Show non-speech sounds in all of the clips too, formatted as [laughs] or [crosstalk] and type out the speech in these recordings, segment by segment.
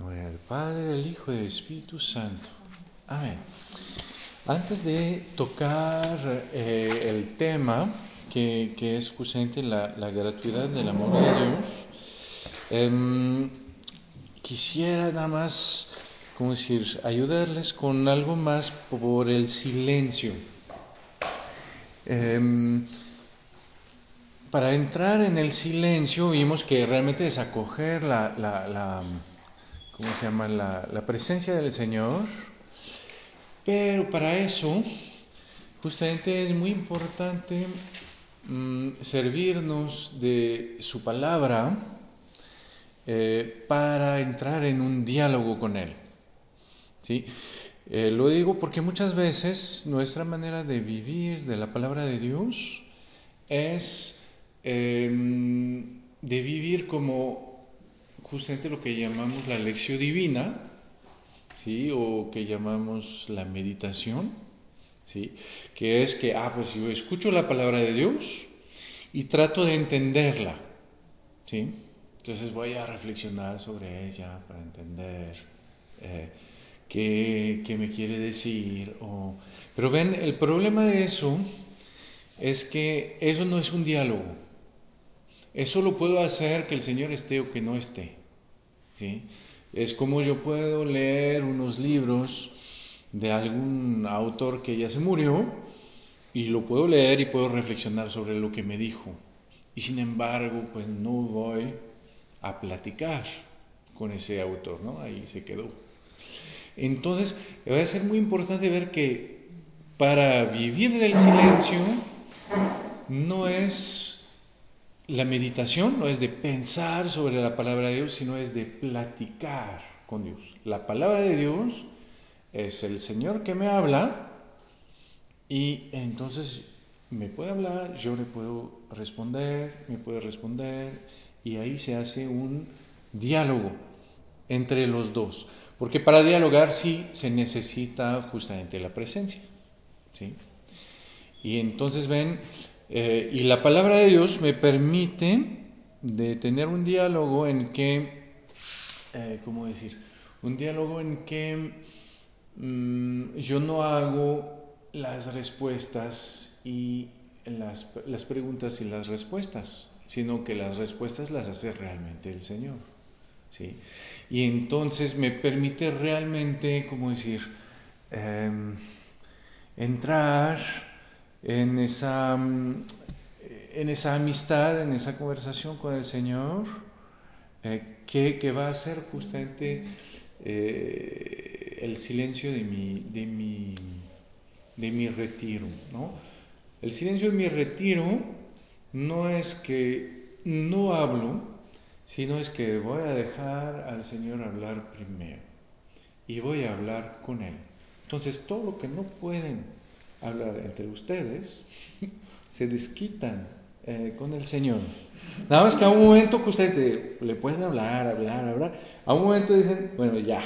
Gloria al Padre, al Hijo y al Espíritu Santo. Amén. Antes de tocar eh, el tema, que, es justamente la, gratuidad del amor de Dios, em, quisiera nada más, como decir, ayudarles con algo más por el silencio. Em, para entrar en el silencio vimos que realmente es acoger la, la, ¿cómo se llama? La, presencia del Señor, pero para eso justamente es muy importante mm, servirnos de su palabra eh, para entrar en un diálogo con Él. ¿sí? Eh, lo digo porque muchas veces nuestra manera de vivir de la palabra de Dios es Em, de vivir como justamente lo que llamamos la lección divina, ¿sí? o que llamamos la meditación, ¿sí? que es que, ah, pues yo escucho la palabra de Dios y trato de entenderla, ¿sí? entonces voy a reflexionar sobre ella para entender eh, qué, qué, me quiere decir. O... Pero ven, el problema de eso es que eso no es un diálogo. Eso lo puedo hacer que el Señor esté o que no esté. ¿Sí? Es como yo puedo leer unos libros de algún autor que ya se murió y lo puedo leer y puedo reflexionar sobre lo que me dijo. Y sin embargo, pues no voy a platicar con ese autor, ¿no? Ahí se quedó. Entonces, va a ser muy importante ver que para vivir del silencio no es la meditación no es de pensar sobre la palabra de Dios, sino es de platicar con Dios. La palabra de Dios es el Señor que me habla y entonces me puede hablar, yo le puedo responder, me puede responder y ahí se hace un diálogo entre los dos. Porque para dialogar sí se necesita justamente la presencia. ¿sí? Y entonces ven, eh, y la palabra de Dios me permite de tener un diálogo en que, eh, ¿cómo decir? Un diálogo en que mm, yo no hago las respuestas y las, las preguntas y las respuestas, sino que las respuestas las hace realmente el Señor. ¿sí? Y entonces me permite realmente, ¿cómo decir? Em, entrar en esa, mm, en esa amistad, en esa conversación con el Señor, eh, que, va a ser justamente eh, el silencio de mi, de mi, de mi retiro. ¿no? El silencio de mi retiro no es que no hablo, sino es que voy a dejar al Señor hablar primero y voy a hablar con Él. Entonces, todo lo que no pueden hablar entre ustedes, [laughs] se desquitan eh, con el Señor. Nada más que a un momento que ustedes le pueden hablar, hablar, hablar, a un momento dicen, bueno, ya,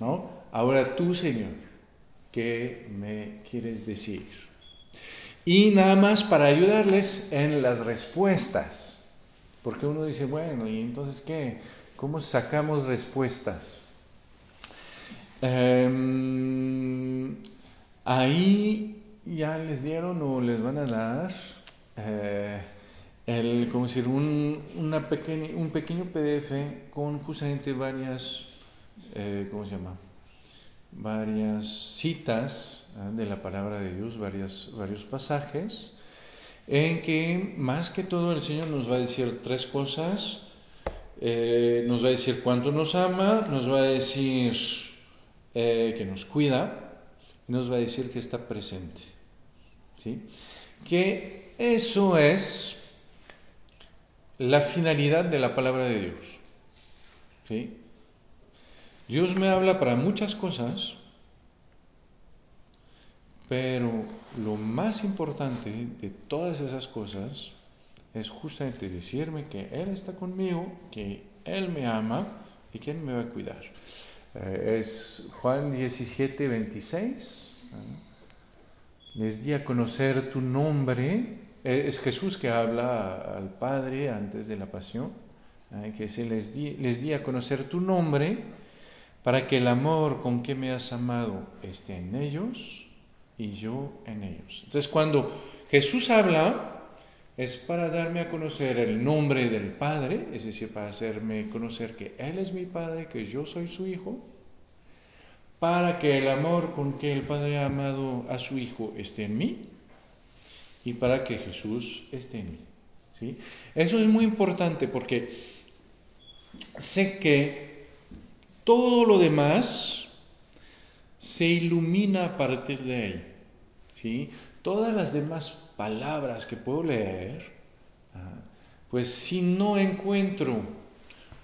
¿no? Ahora tú, Señor, ¿qué me quieres decir? Y nada más para ayudarles en las respuestas. Porque uno dice, bueno, ¿y entonces qué? ¿Cómo sacamos respuestas? Em, ahí ya les dieron o les van a dar eh, el, como decir, un, una pequeña, un pequeño PDF con justamente varias, eh, ¿cómo se llama? Varias citas ¿eh? de la palabra de Dios, varias, varios pasajes, en que más que todo el Señor nos va a decir tres cosas. nos va a decir cuánto nos ama, nos va a decir que nos cuida y nos va a decir que está presente. ¿Sí? Que eso es la finalidad de la palabra de Dios. ¿sí? Dios me habla para muchas cosas, pero lo más importante de todas esas cosas es justamente decirme que Él está conmigo, que Él me ama y que Él me va a cuidar. Eh, es Juan 17, 26. Les di a conocer tu nombre. Eh, es Jesús que habla al Padre antes de la pasión. Que se les di, les di a conocer tu nombre para que el amor con que me has amado esté en ellos y yo en ellos. Entonces cuando Jesús habla, es para darme a conocer el nombre del Padre, es decir, para hacerme conocer que Él es mi Padre, que yo soy su Hijo, para que el amor con que el Padre ha amado a su Hijo esté en mí y para que Jesús esté en mí. ¿sí? Eso es muy importante porque sé que todo lo demás se ilumina a partir de ahí. ¿sí? Todas las demás palabras que puedo leer, ah, pues si no encuentro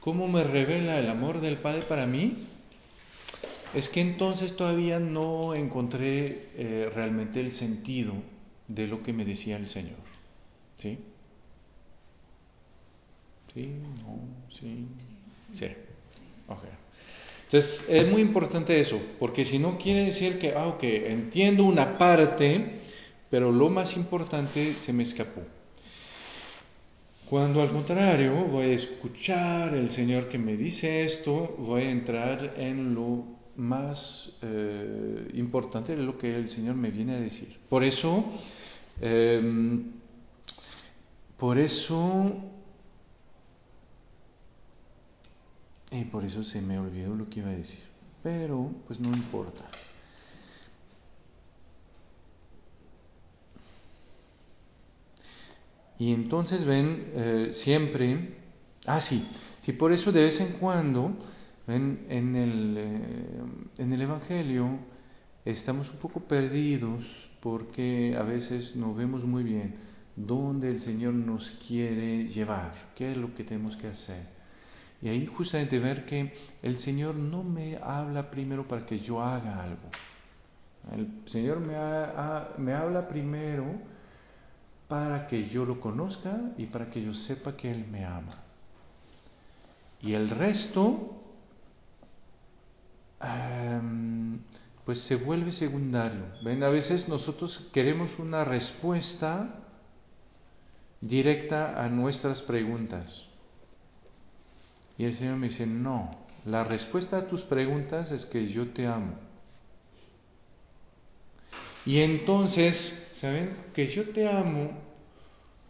cómo me revela el amor del Padre para mí, es que entonces todavía no encontré eh, realmente el sentido de lo que me decía el Señor. ¿Sí? ¿Sí? ¿No? ¿Sí? Sí. Okay. Entonces es muy importante eso, porque si no quiere decir que, ah, entiendo una parte, pero lo más importante se me escapó. Cuando al contrario voy a escuchar el Señor que me dice esto, voy a entrar en lo más eh, importante de lo que el Señor me viene a decir. Por eso, em, por eso, y por eso se me olvidó lo que iba a decir, pero pues no importa. Y entonces ven eh, siempre, ah sí, sí, por eso de vez en cuando en, el, eh, en el Evangelio estamos un poco perdidos porque a veces no vemos muy bien dónde el Señor nos quiere llevar, qué es lo que tenemos que hacer. Y ahí justamente ver que el Señor no me habla primero para que yo haga algo. El Señor me, me habla primero para que yo lo conozca y para que yo sepa que Él me ama. Y el resto pues se vuelve secundario. A veces nosotros queremos una respuesta directa a nuestras preguntas. Y el Señor me dice, no, la respuesta a tus preguntas es que yo te amo. Y entonces, ¿saben? Que yo te amo,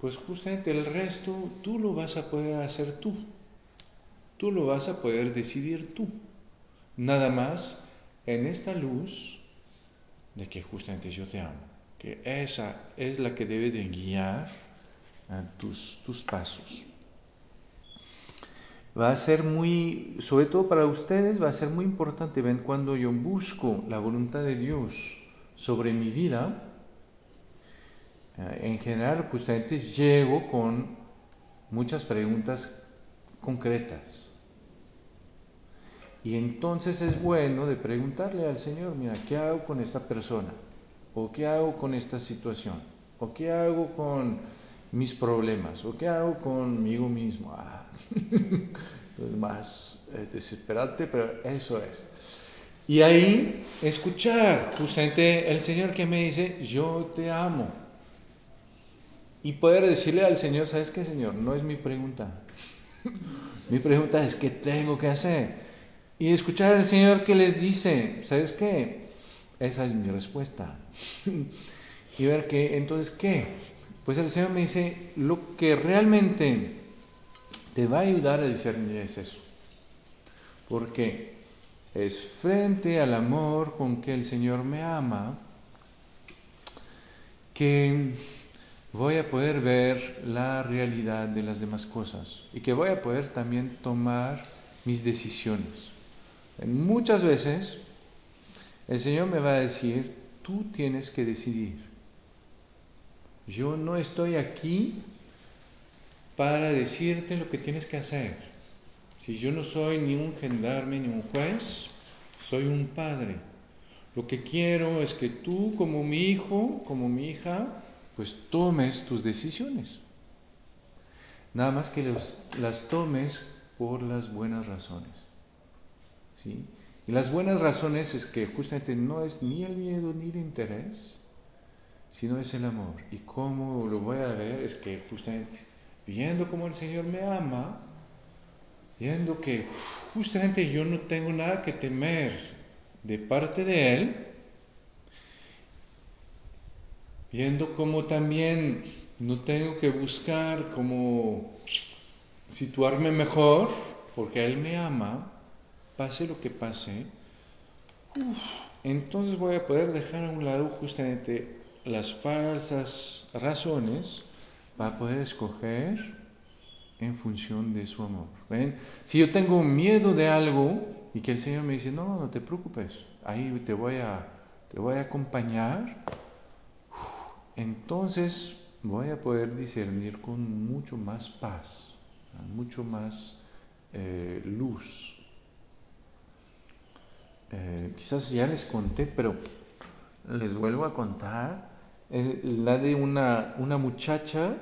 pues justamente el resto tú lo vas a poder hacer tú. Tú lo vas a poder decidir tú. Nada más en esta luz de que justamente yo te amo, que esa es la que debe de guiar tus, tus pasos. Va a ser muy, sobre todo para ustedes, va a ser muy importante, ven, cuando yo busco la voluntad de Dios sobre mi vida, eh, en general justamente llego con muchas preguntas concretas y entonces es bueno de preguntarle al Señor, mira, ¿qué hago con esta persona? ¿O qué hago con esta situación? ¿O qué hago con mis problemas? ¿O qué hago conmigo mismo? Ah, [laughs] es más eh, desesperante, pero eso es. Y ahí escuchar justamente el Señor que me dice, yo te amo. Y poder decirle al Señor, ¿sabes qué, Señor? No es mi pregunta. [laughs] mi pregunta es, ¿qué tengo que hacer? Y escuchar al Señor que les dice, ¿sabes qué? Esa es mi respuesta. [laughs] y ver que, entonces, ¿qué? Pues el Señor me dice, lo que realmente te va a ayudar a discernir es eso. Porque es frente al amor con que el Señor me ama que voy a poder ver la realidad de las demás cosas y que voy a poder también tomar mis decisiones. Muchas veces el Señor me va a decir, tú tienes que decidir. Yo no estoy aquí para decirte lo que tienes que hacer. Si yo no soy ni un gendarme ni un juez, soy un padre. Lo que quiero es que tú como mi hijo, como mi hija, pues tomes tus decisiones. Nada más que las tomes por las buenas razones. Y las buenas razones es que justamente no es ni el miedo ni el interés, sino es el amor. Y cómo lo voy a ver es que justamente viendo cómo el Señor me ama, viendo que justamente yo no tengo nada que temer de parte de Él, viendo cómo también no tengo que buscar cómo situarme mejor, porque Él me ama, pase lo que pase, entonces voy a poder dejar a un lado justamente las falsas razones para poder escoger en función de su amor. ¿Ven? Si yo tengo miedo de algo y que el Señor me dice, no, no te preocupes, ahí te voy a, te voy a acompañar, entonces voy a poder discernir con mucho más paz, mucho más eh, luz. Eh, quizás ya les conté, pero les vuelvo a contar. Es la de una, una muchacha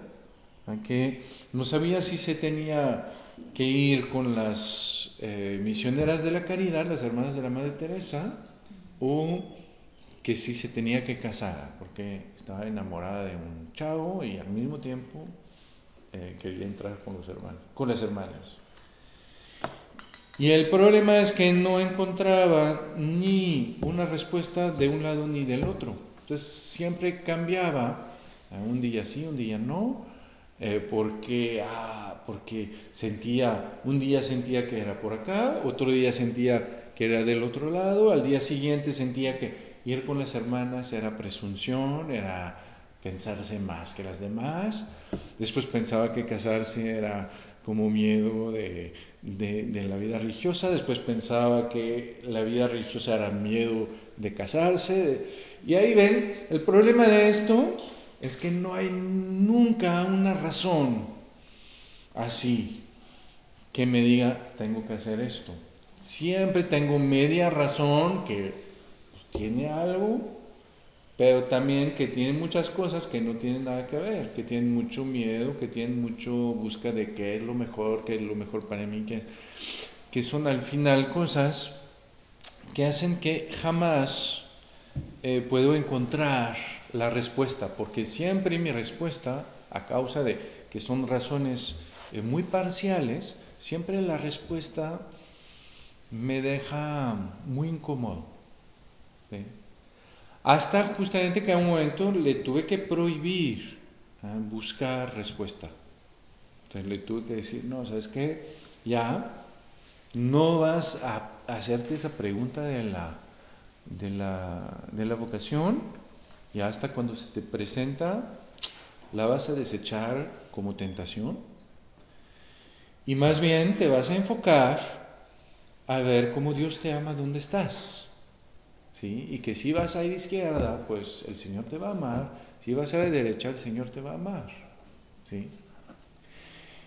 que no sabía si se tenía que ir con las eh, misioneras de la caridad, las hermanas de la Madre Teresa, o que si se tenía que casar, porque estaba enamorada de un chavo y al mismo tiempo eh, quería entrar con los hermanos, con las hermanas. Y el problema es que no encontraba ni una respuesta de un lado ni del otro. Entonces siempre cambiaba, un día sí, un día no, eh, porque, ah, porque sentía, un día sentía que era por acá, otro día sentía que era del otro lado, al día siguiente sentía que ir con las hermanas era presunción, era pensarse más que las demás, después pensaba que casarse era como miedo de, de, la vida religiosa, después pensaba que la vida religiosa era miedo de casarse, y ahí ven, el problema de esto es que no hay nunca una razón así que me diga, tengo que hacer esto. Siempre tengo media razón que pues, tiene algo, pero también que tienen muchas cosas que no tienen nada que ver, que tienen mucho miedo, que tienen mucho busca de qué es lo mejor, qué es lo mejor para mí, que, que son al final cosas que hacen que jamás eh, puedo encontrar la respuesta, porque siempre mi respuesta, a causa de que son razones eh, muy parciales, siempre la respuesta me deja muy incómodo. Hasta justamente que a un momento le tuve que prohibir ¿eh? buscar respuesta. Entonces le tuve que decir, no, ¿sabes qué? Ya no vas a hacerte esa pregunta de la, de la, de la vocación y hasta cuando se te presenta la vas a desechar como tentación y más bien te vas a enfocar a ver cómo Dios te ama donde estás. Y que si vas a ir izquierda, pues el Señor te va a amar. Si vas a la derecha, el Señor te va a amar. ¿Sí?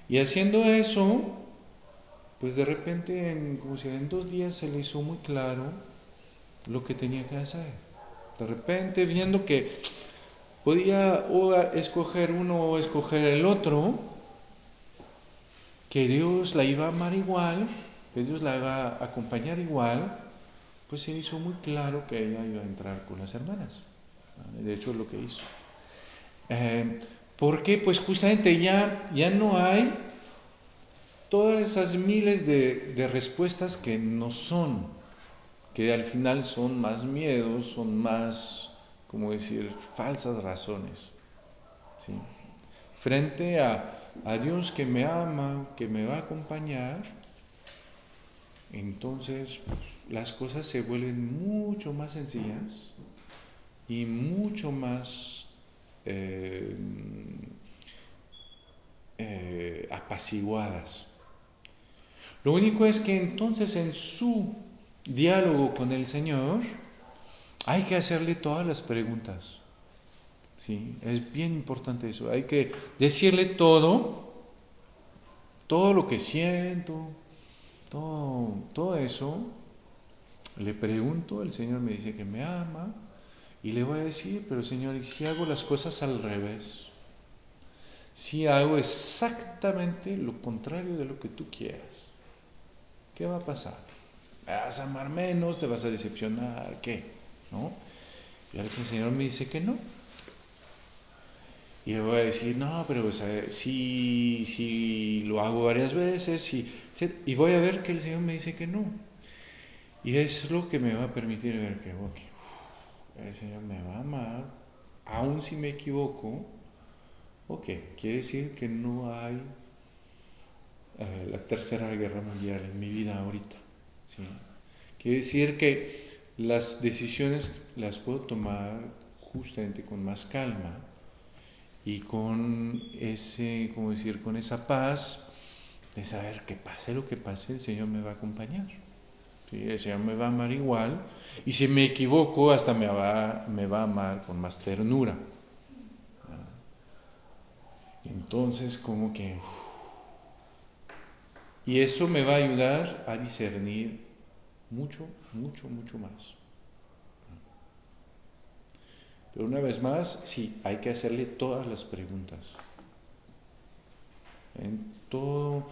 Y haciendo eso, pues de repente, en, como si en dos días se le hizo muy claro lo que tenía que hacer. De repente, viendo que podía o escoger uno o escoger el otro, que Dios la iba a amar igual, que Dios la iba a acompañar igual, pues se hizo muy claro que ella iba a entrar con las hermanas. De hecho, es lo que hizo. Eh, ¿Por qué? Pues justamente ya, ya no hay todas esas miles de, de, respuestas que no son, que al final son más miedos, son más, como decir, falsas razones. Frente a, a Dios que me ama, que me va a acompañar, entonces las cosas se vuelven mucho más sencillas y mucho más eh, eh, apaciguadas. Lo único es que entonces en su diálogo con el Señor hay que hacerle todas las preguntas. ¿sí? Es bien importante eso. Hay que decirle todo, todo lo que siento, todo, todo eso, le pregunto, el Señor me dice que me ama, y le voy a decir, pero Señor, ¿y si hago las cosas al revés? Si hago exactamente lo contrario de lo que tú quieras, ¿qué va a pasar? ¿Vas a amar menos? ¿Te vas a decepcionar? ¿Qué? ¿No? Y el Señor me dice que no. Y le voy a decir, no, pero si, si lo hago varias veces, y voy a ver que el Señor me dice que no. Y es lo que me va a permitir ver que el Señor me va a amar, aun si me equivoco. Ok, quiere decir que no hay eh, la tercera guerra mundial en mi vida ahorita. ¿sí? Quiere decir que las decisiones las puedo tomar justamente con más calma y con ese, como decir, con esa paz de saber que pase lo que pase, el Señor me va a acompañar. Señor me va a amar igual y si me equivoco hasta me va, me a amar con más ternura. Entonces como que... y eso me va a ayudar a discernir mucho, mucho, mucho más. Pero una vez más, sí, hay que hacerle todas las preguntas. En todo.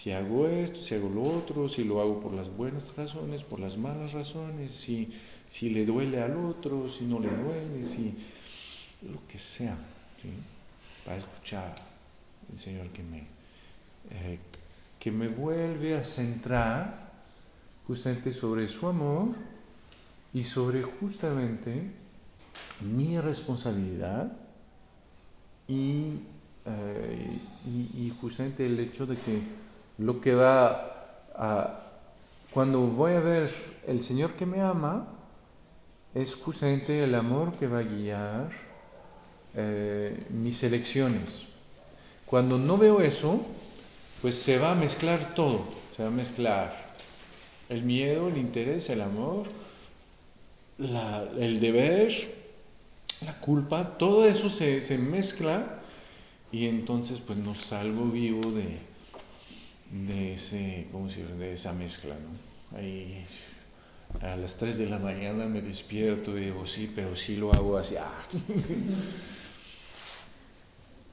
Si hago esto, si hago lo otro, si lo hago por las buenas razones, por las malas razones, si, si le duele al otro, si no le duele, si lo que sea, para escuchar el Señor que me, eh, que me vuelve a centrar justamente sobre su amor y sobre justamente mi responsabilidad y, eh, y, justamente el hecho de que lo que va a, cuando voy a ver el Señor que me ama, es justamente el amor que va a guiar eh, mis elecciones. Cuando no veo eso, pues se va a mezclar todo, se va a mezclar el miedo, el interés, el amor, el deber, la culpa, todo eso se, mezcla y entonces pues no salgo vivo de, de, ese, ¿cómo de esa mezcla. ¿no? Ahí a las 3 de la mañana me despierto y digo, sí, pero sí lo hago así. Ah. [laughs]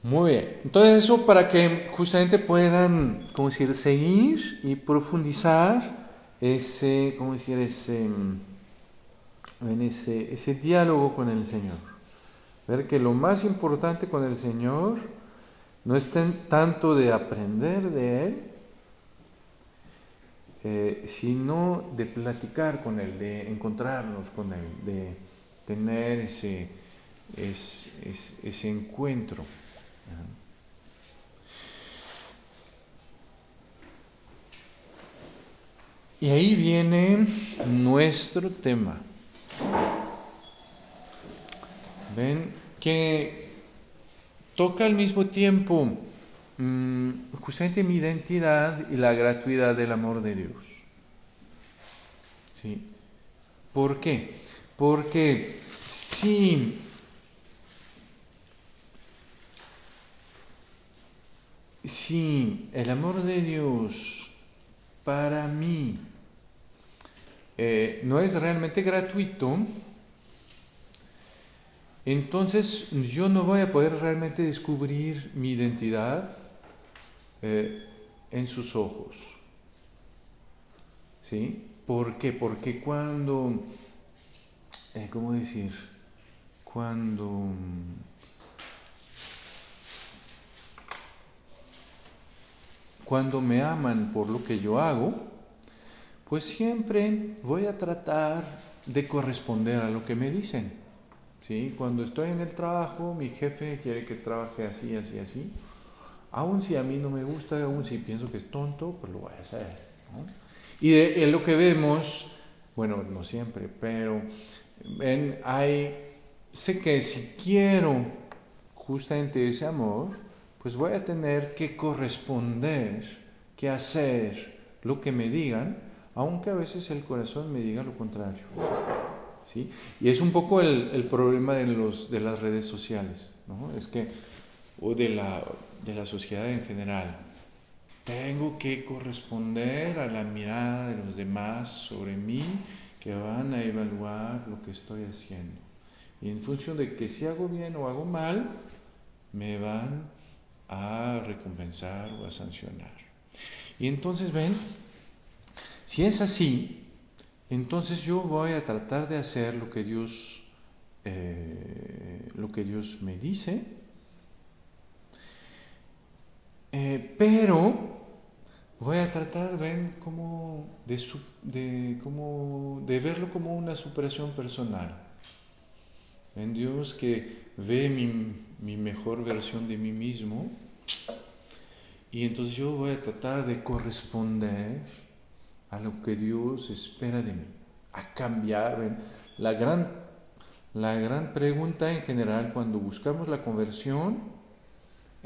Muy bien, entonces eso para que justamente puedan, como decir, seguir y profundizar ese, ¿cómo decir? Ese, en ese, ese diálogo con el Señor. Ver que lo más importante con el Señor no es tanto de aprender de Él, eh, sino de platicar con Él, de encontrarnos con Él, de tener ese, ese, ese encuentro. Y ahí viene nuestro tema. Ven que toca al mismo tiempo justamente mi identidad y la gratuidad del amor de Dios. ¿Sí? ¿Por qué? Porque si si el amor de Dios para mí eh, no es realmente gratuito, entonces yo no voy a poder realmente descubrir mi identidad eh, en sus ojos. ¿Sí? ¿Por qué? Porque cuando, eh, ¿cómo decir? Cuando cuando me aman por lo que yo hago, pues siempre voy a tratar de corresponder a lo que me dicen. ¿sí? Cuando estoy en el trabajo, mi jefe quiere que trabaje así, así, así. Aun si a mí no me gusta, aun si pienso que es tonto, pues lo voy a hacer. Y de, lo que vemos, bueno, no siempre, pero ven, hay, sé que si quiero justamente ese amor, pues voy a tener que corresponder, que hacer lo que me digan, aunque a veces el corazón me diga lo contrario. ¿sí? Y es un poco el, problema de, los, de las redes sociales, ¿no? Es que o de la, de la sociedad en general. Tengo que corresponder a la mirada de los demás sobre mí que van a evaluar lo que estoy haciendo. Y en función de que si hago bien o hago mal, me van a recompensar o a sancionar. Y entonces ven, si es así, entonces yo voy a tratar de hacer lo que Dios, eh, lo que Dios me dice, eh, pero voy a tratar, ven, como de, de, como de verlo como una superación personal. En Dios que ve mi, mi mejor versión de mí mismo y entonces yo voy a tratar de corresponder a lo que Dios espera de mí, a cambiar. La gran, la gran pregunta en general cuando buscamos la conversión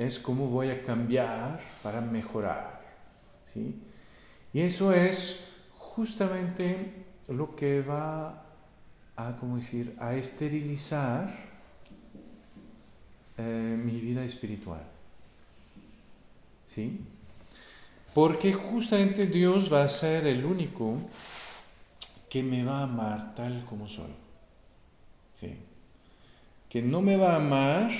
es cómo voy a cambiar para mejorar. ¿sí? Y eso es justamente lo que va a, ¿cómo decir?, a esterilizar eh, mi vida espiritual. ¿Sí? Porque justamente Dios va a ser el único que me va a amar tal como soy. ¿Sí? Que no me va a amar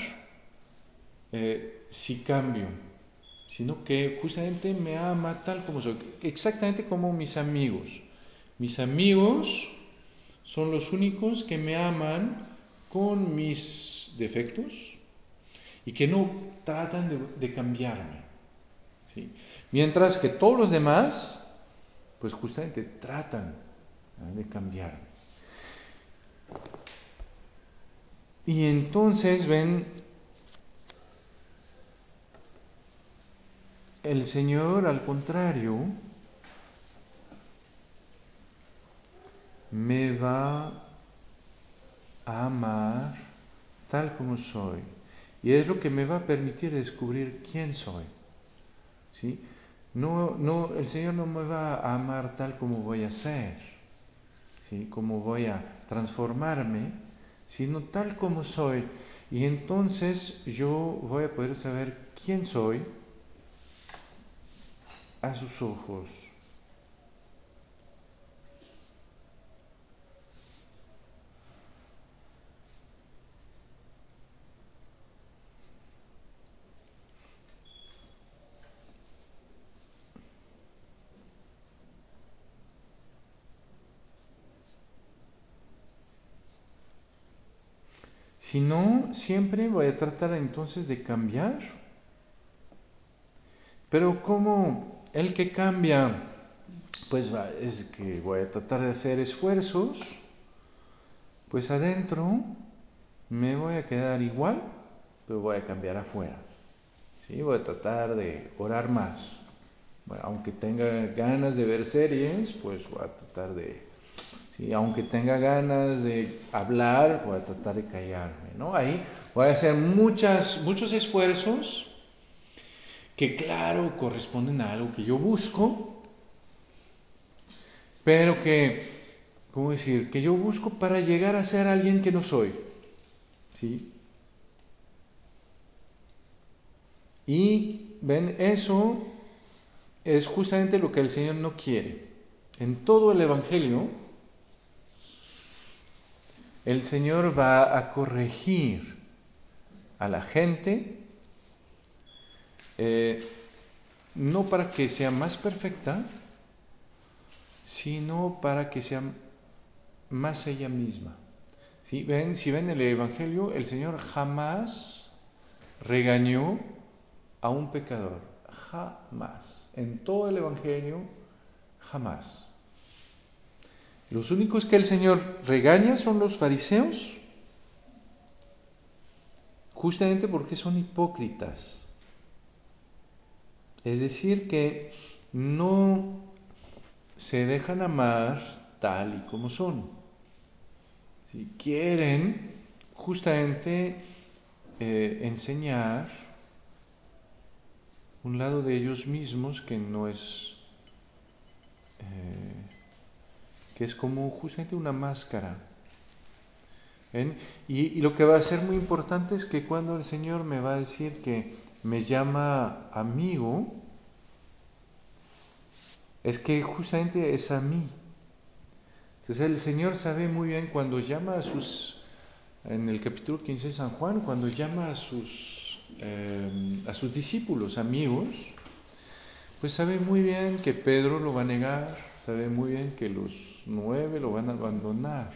eh, si cambio, sino que justamente me ama tal como soy, exactamente como mis amigos. Mis amigos son los únicos que me aman con mis defectos y que no tratan de, cambiarme. Mientras que todos los demás, pues justamente tratan de cambiarme. Y entonces ven, el Señor al contrario me va a amar tal como soy. Y es lo que me va a permitir descubrir quién soy. ¿Sí? No, no, el Señor no me va a amar tal como voy a ser, ¿sí? como voy a transformarme, sino tal como soy. Y entonces yo voy a poder saber quién soy a sus ojos. Si no, siempre voy a tratar entonces de cambiar. Pero como el que cambia, pues es que voy a tratar de hacer esfuerzos, pues adentro me voy a quedar igual, pero voy a cambiar afuera. ¿sí? Voy a tratar de orar más. aunque tenga ganas de ver series, pues voy a tratar de aunque tenga ganas de hablar, voy a tratar de callarme, ¿no? Ahí voy a hacer muchas, muchos esfuerzos que, claro, corresponden a algo que yo busco, pero que, ¿cómo decir? Que yo busco para llegar a ser alguien que no soy, ¿sí? Y, ven, eso es justamente lo que el Señor no quiere. En todo el Evangelio, el Señor va a corregir a la gente, eh, no para que sea más perfecta, sino para que sea más ella misma. Si ven, si ven el Evangelio, el Señor jamás regañó a un pecador, jamás. En todo el Evangelio, jamás. Los únicos que el Señor regaña son los fariseos, justamente porque son hipócritas. Es decir, que no se dejan amar tal y como son. Si quieren justamente eh, enseñar un lado de ellos mismos que no es eh, que es como justamente una máscara. Y, lo que va a ser muy importante es que cuando el Señor me va a decir que me llama amigo, es que justamente es a mí. Entonces el Señor sabe muy bien cuando llama a sus, en el capítulo 15 de San Juan, cuando llama a sus, eh, a sus discípulos, amigos, pues sabe muy bien que Pedro lo va a negar, sabe muy bien que los nueve lo van a abandonar.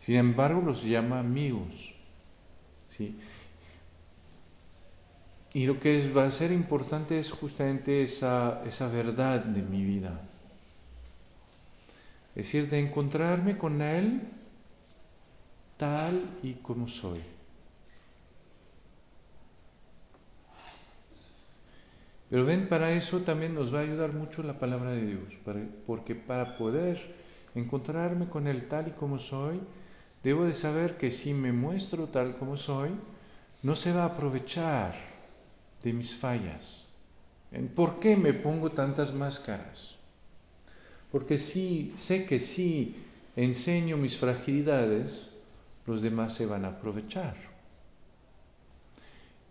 Sin embargo, los llama amigos. ¿sí? Y lo que va a ser importante es justamente esa, esa verdad de mi vida. Es decir, de encontrarme con Él tal y como soy. Pero ven, para eso también nos va a ayudar mucho la palabra de Dios, porque para poder encontrarme con Él tal y como soy, Debo de saber que si me muestro tal como soy, no se va a aprovechar de mis fallas. ¿Por qué me pongo tantas máscaras? Porque si sé que si enseño mis fragilidades, los demás se van a aprovechar.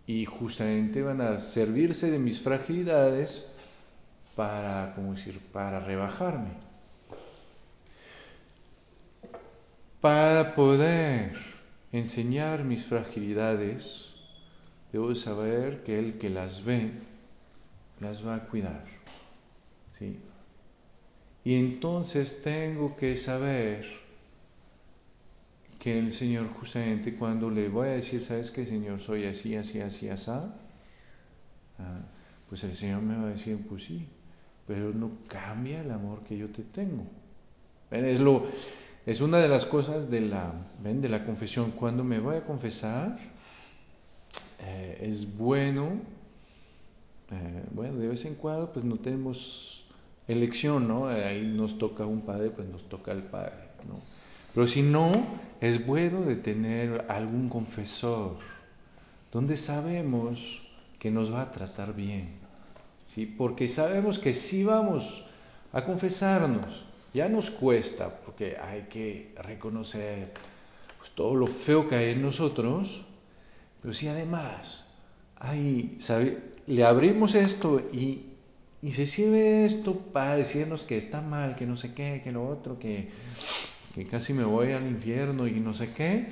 Y justamente van a servirse de mis fragilidades para, como decir, para rebajarme. Para poder enseñar mis fragilidades, debo saber que el que las ve, las va a cuidar. ¿sí? Y entonces tengo que saber que el Señor justamente cuando le voy a decir, ¿sabes qué, Señor? Soy así, así, así, así. Ah, pues el Señor me va a decir, pues sí, pero no cambia el amor que yo te tengo. Es lo, es una de las cosas de la, de la confesión. Cuando me voy a confesar, eh, es bueno, eh, bueno, de vez en cuando pues no tenemos elección, ¿no? Ahí nos toca un padre, pues nos toca el padre, ¿no? Pero si no, es bueno de tener algún confesor donde sabemos que nos va a tratar bien, ¿sí? Porque sabemos que si vamos a confesarnos, ya nos cuesta, porque hay que reconocer pues, todo lo feo que hay en nosotros, pero si además hay, le abrimos esto y, se sirve esto para decirnos que está mal, que no sé qué, que lo otro, que, que casi me voy al infierno y no sé qué,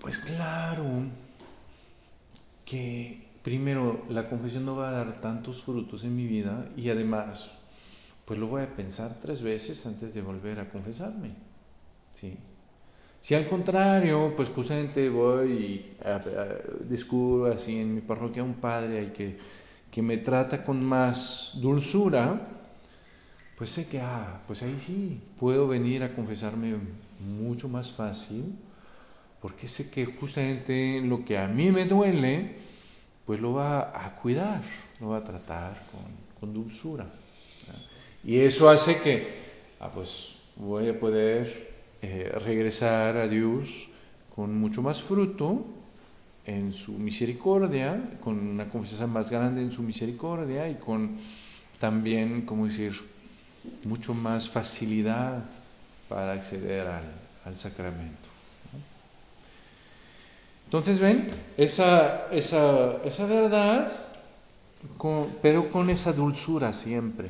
pues claro que primero la confesión no va a dar tantos frutos en mi vida y además pues lo voy a pensar tres veces antes de volver a confesarme. ¿sí? Si al contrario, pues justamente voy y descubro así en mi parroquia un padre que, que me trata con más dulzura, pues sé que, ah, pues ahí sí, puedo venir a confesarme mucho más fácil, porque sé que justamente lo que a mí me duele, pues lo va a cuidar, lo va a tratar con, con dulzura. Y eso hace que, ah, pues voy a poder eh, regresar a Dios con mucho más fruto en su misericordia, con una confianza más grande en su misericordia y con también, como decir, mucho más facilidad para acceder al, sacramento. Entonces, ven, esa, esa, esa verdad, pero con esa dulzura siempre.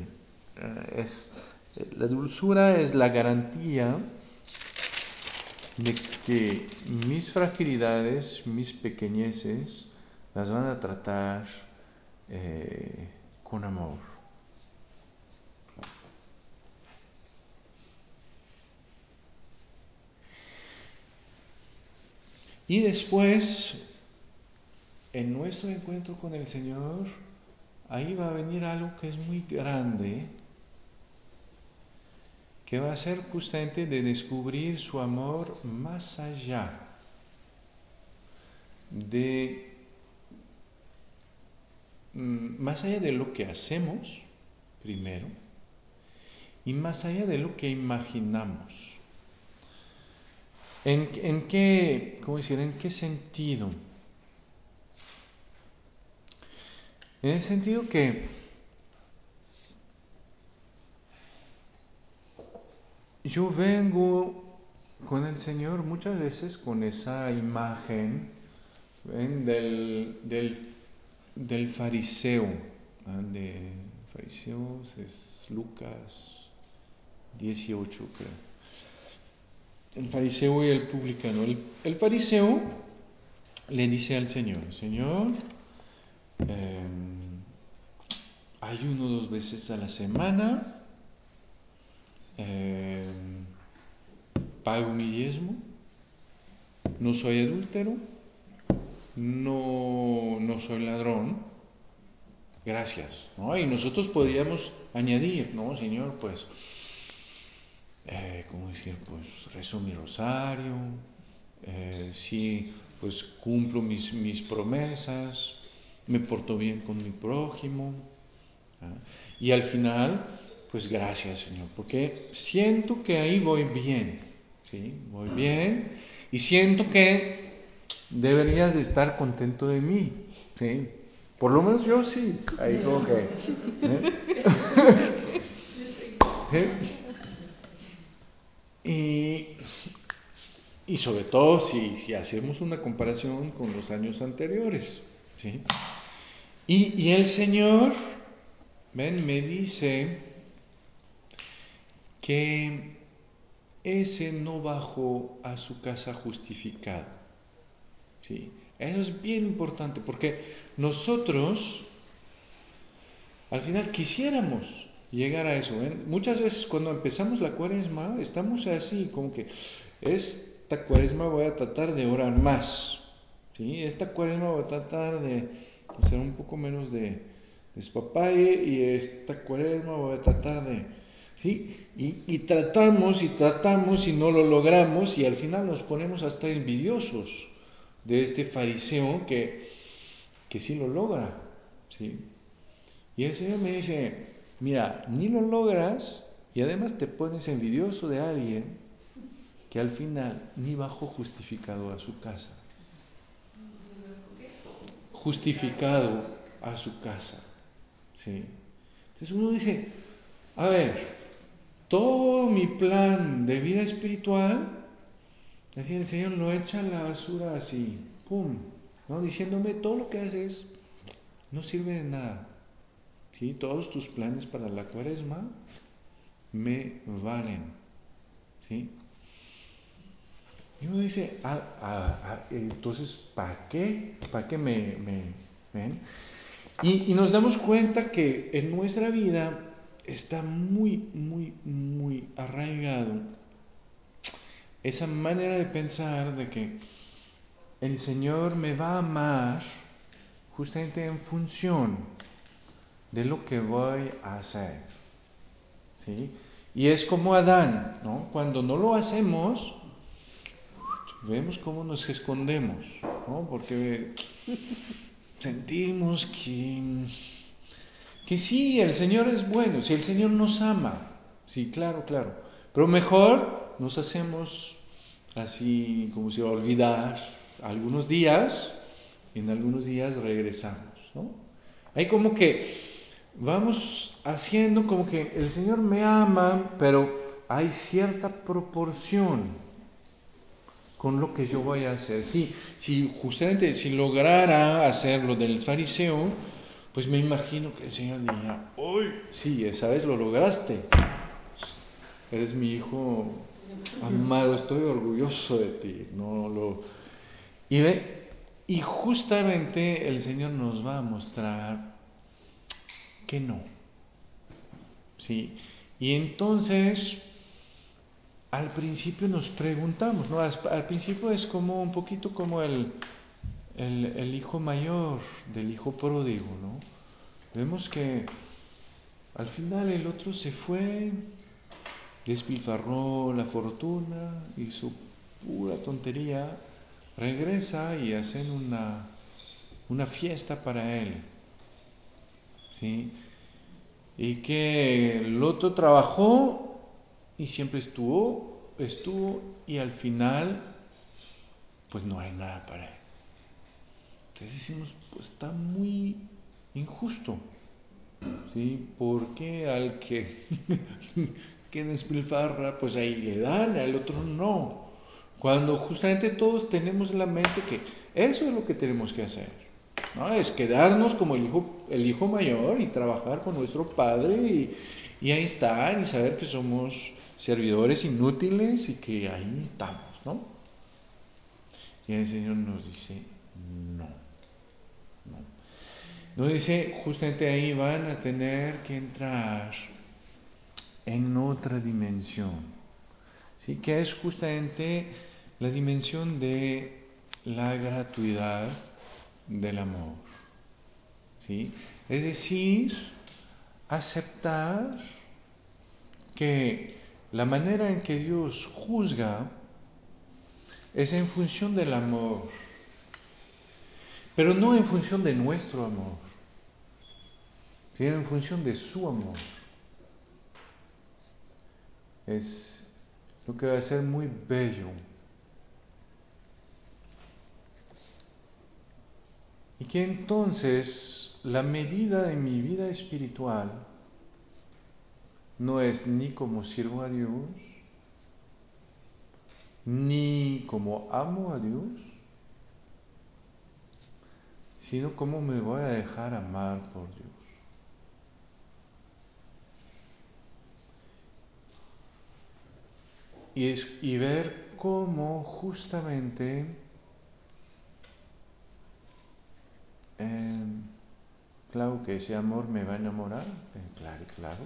Eh, es, la dulzura es la garantía de que mis fragilidades, mis pequeñeces, las van a tratar eh, con amor. Y después, en nuestro encuentro con el Señor, ahí va a venir algo que es muy grande, que va a ser justamente de descubrir su amor más allá de mm, más allá de lo que hacemos primero y más allá de lo que imaginamos. ¿En, en qué, cómo decir, en qué sentido? En el sentido que yo vengo con el Señor muchas veces con esa imagen Del, del, fariseo. De fariseos es Lucas 18, creo. El fariseo y el publicano. El, fariseo le dice al Señor, Señor, eh, ayuno dos veces a la semana, eh, pago mi diezmo, no soy adúltero, no, no soy ladrón, gracias. ¿no? Y nosotros podríamos añadir, ¿no, Señor? Pues, eh, ¿cómo decir? Pues rezo mi rosario, eh, sí, pues cumplo mis, mis promesas, me porto bien con mi prójimo. ¿ah? Y al final, pues gracias, Señor, porque siento que ahí voy bien. ¿sí? Muy bien. Y siento que deberías de estar contento de mí, ¿sí? Por lo menos yo sí. Ahí como que... ¿eh? [laughs] ¿Eh? Y, y, sobre todo si, si, hacemos una comparación con los años anteriores, ¿sí? Y, y el Señor, ven, me dice que ese no bajó a su casa justificado. ¿Sí? Eso es bien importante porque nosotros al final quisiéramos llegar a eso. Muchas veces cuando empezamos la cuaresma estamos así, como que esta cuaresma voy a tratar de orar más. ¿sí? Esta cuaresma voy a tratar de hacer un poco menos de despapalle y esta cuaresma voy a tratar de ¿sí? Y, tratamos y tratamos y no lo logramos y al final nos ponemos hasta envidiosos de este fariseo que, que sí lo logra, ¿sí? Y el Señor me dice, mira, ni lo logras y además te pones envidioso de alguien que al final ni bajó justificado a su casa. Justificado a su casa. ¿sí? Entonces uno dice, a ver, todo mi plan de vida espiritual, así el Señor lo echa la basura así, pum, ¿no? diciéndome todo lo que haces no sirve de nada. ¿sí? Todos tus planes para la cuaresma me valen. ¿sí? Y uno dice, ah, ah, ah, entonces, ¿para qué? ¿Para qué me, ven? Y, y nos damos cuenta que en nuestra vida está muy, muy, muy arraigado esa manera de pensar de que el Señor me va a amar justamente en función de lo que voy a hacer. ¿sí? Y es como Adán, ¿no? Cuando no lo hacemos, vemos cómo nos escondemos, ¿no? Porque [laughs] sentimos que que sí, el Señor es bueno, si el Señor nos ama, sí, claro, claro, pero mejor nos hacemos así como si olvidar algunos días y en algunos días regresamos, ¿no? Hay como que vamos haciendo como que el Señor me ama, pero hay cierta proporción con lo que yo voy a hacer. Si, si justamente si lograra hacer lo del fariseo, pues me imagino que el Señor diría, uy, sí, esa vez lo lograste. Eres mi hijo amado, estoy orgulloso de ti. No lo... y, ve, y justamente el Señor nos va a mostrar que no. ¿Sí? Y entonces, al principio nos preguntamos, ¿no? Al principio es como un poquito como el, el, hijo mayor del hijo pródigo, ¿no? Vemos que al final el otro se fue, despilfarró la fortuna, hizo pura tontería, regresa y hacen una, una fiesta para él. ¿sí? Y que el otro trabajó y siempre estuvo, estuvo y al final pues no hay nada para él. Entonces decimos, pues está muy injusto. ¿Sí? Porque al que, [laughs] que despilfarra, pues ahí le dan, al otro no. Cuando justamente todos tenemos en la mente que eso es lo que tenemos que hacer. ¿no? Es quedarnos como el hijo, el hijo mayor y trabajar con nuestro padre y, y ahí estar y saber que somos servidores inútiles y que ahí estamos, ¿no? Y el Señor nos dice, no, no. Nos dice, justamente ahí van a tener que entrar en otra dimensión, ¿sí? Que es justamente la dimensión de la gratuidad del amor, ¿sí? Es decir, aceptar que la manera en que Dios juzga es en función del amor, pero no en función de nuestro amor, sino en función de su amor. Es lo que va a ser muy bello. Y que entonces la medida de mi vida espiritual no es ni como sirvo a Dios, ni como amo a Dios, sino como me voy a dejar amar por Dios. Y, es, y ver cómo justamente eh, claro que ese amor me va a enamorar, eh, claro, claro.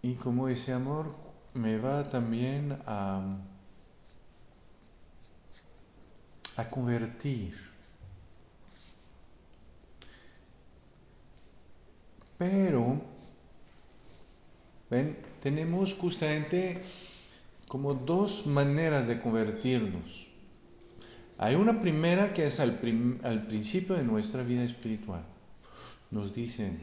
Y como ese amor me va también a, a convertir. Pero, ven, tenemos justamente como dos maneras de convertirnos. Hay una primera que es al, al principio de nuestra vida espiritual. Nos dicen,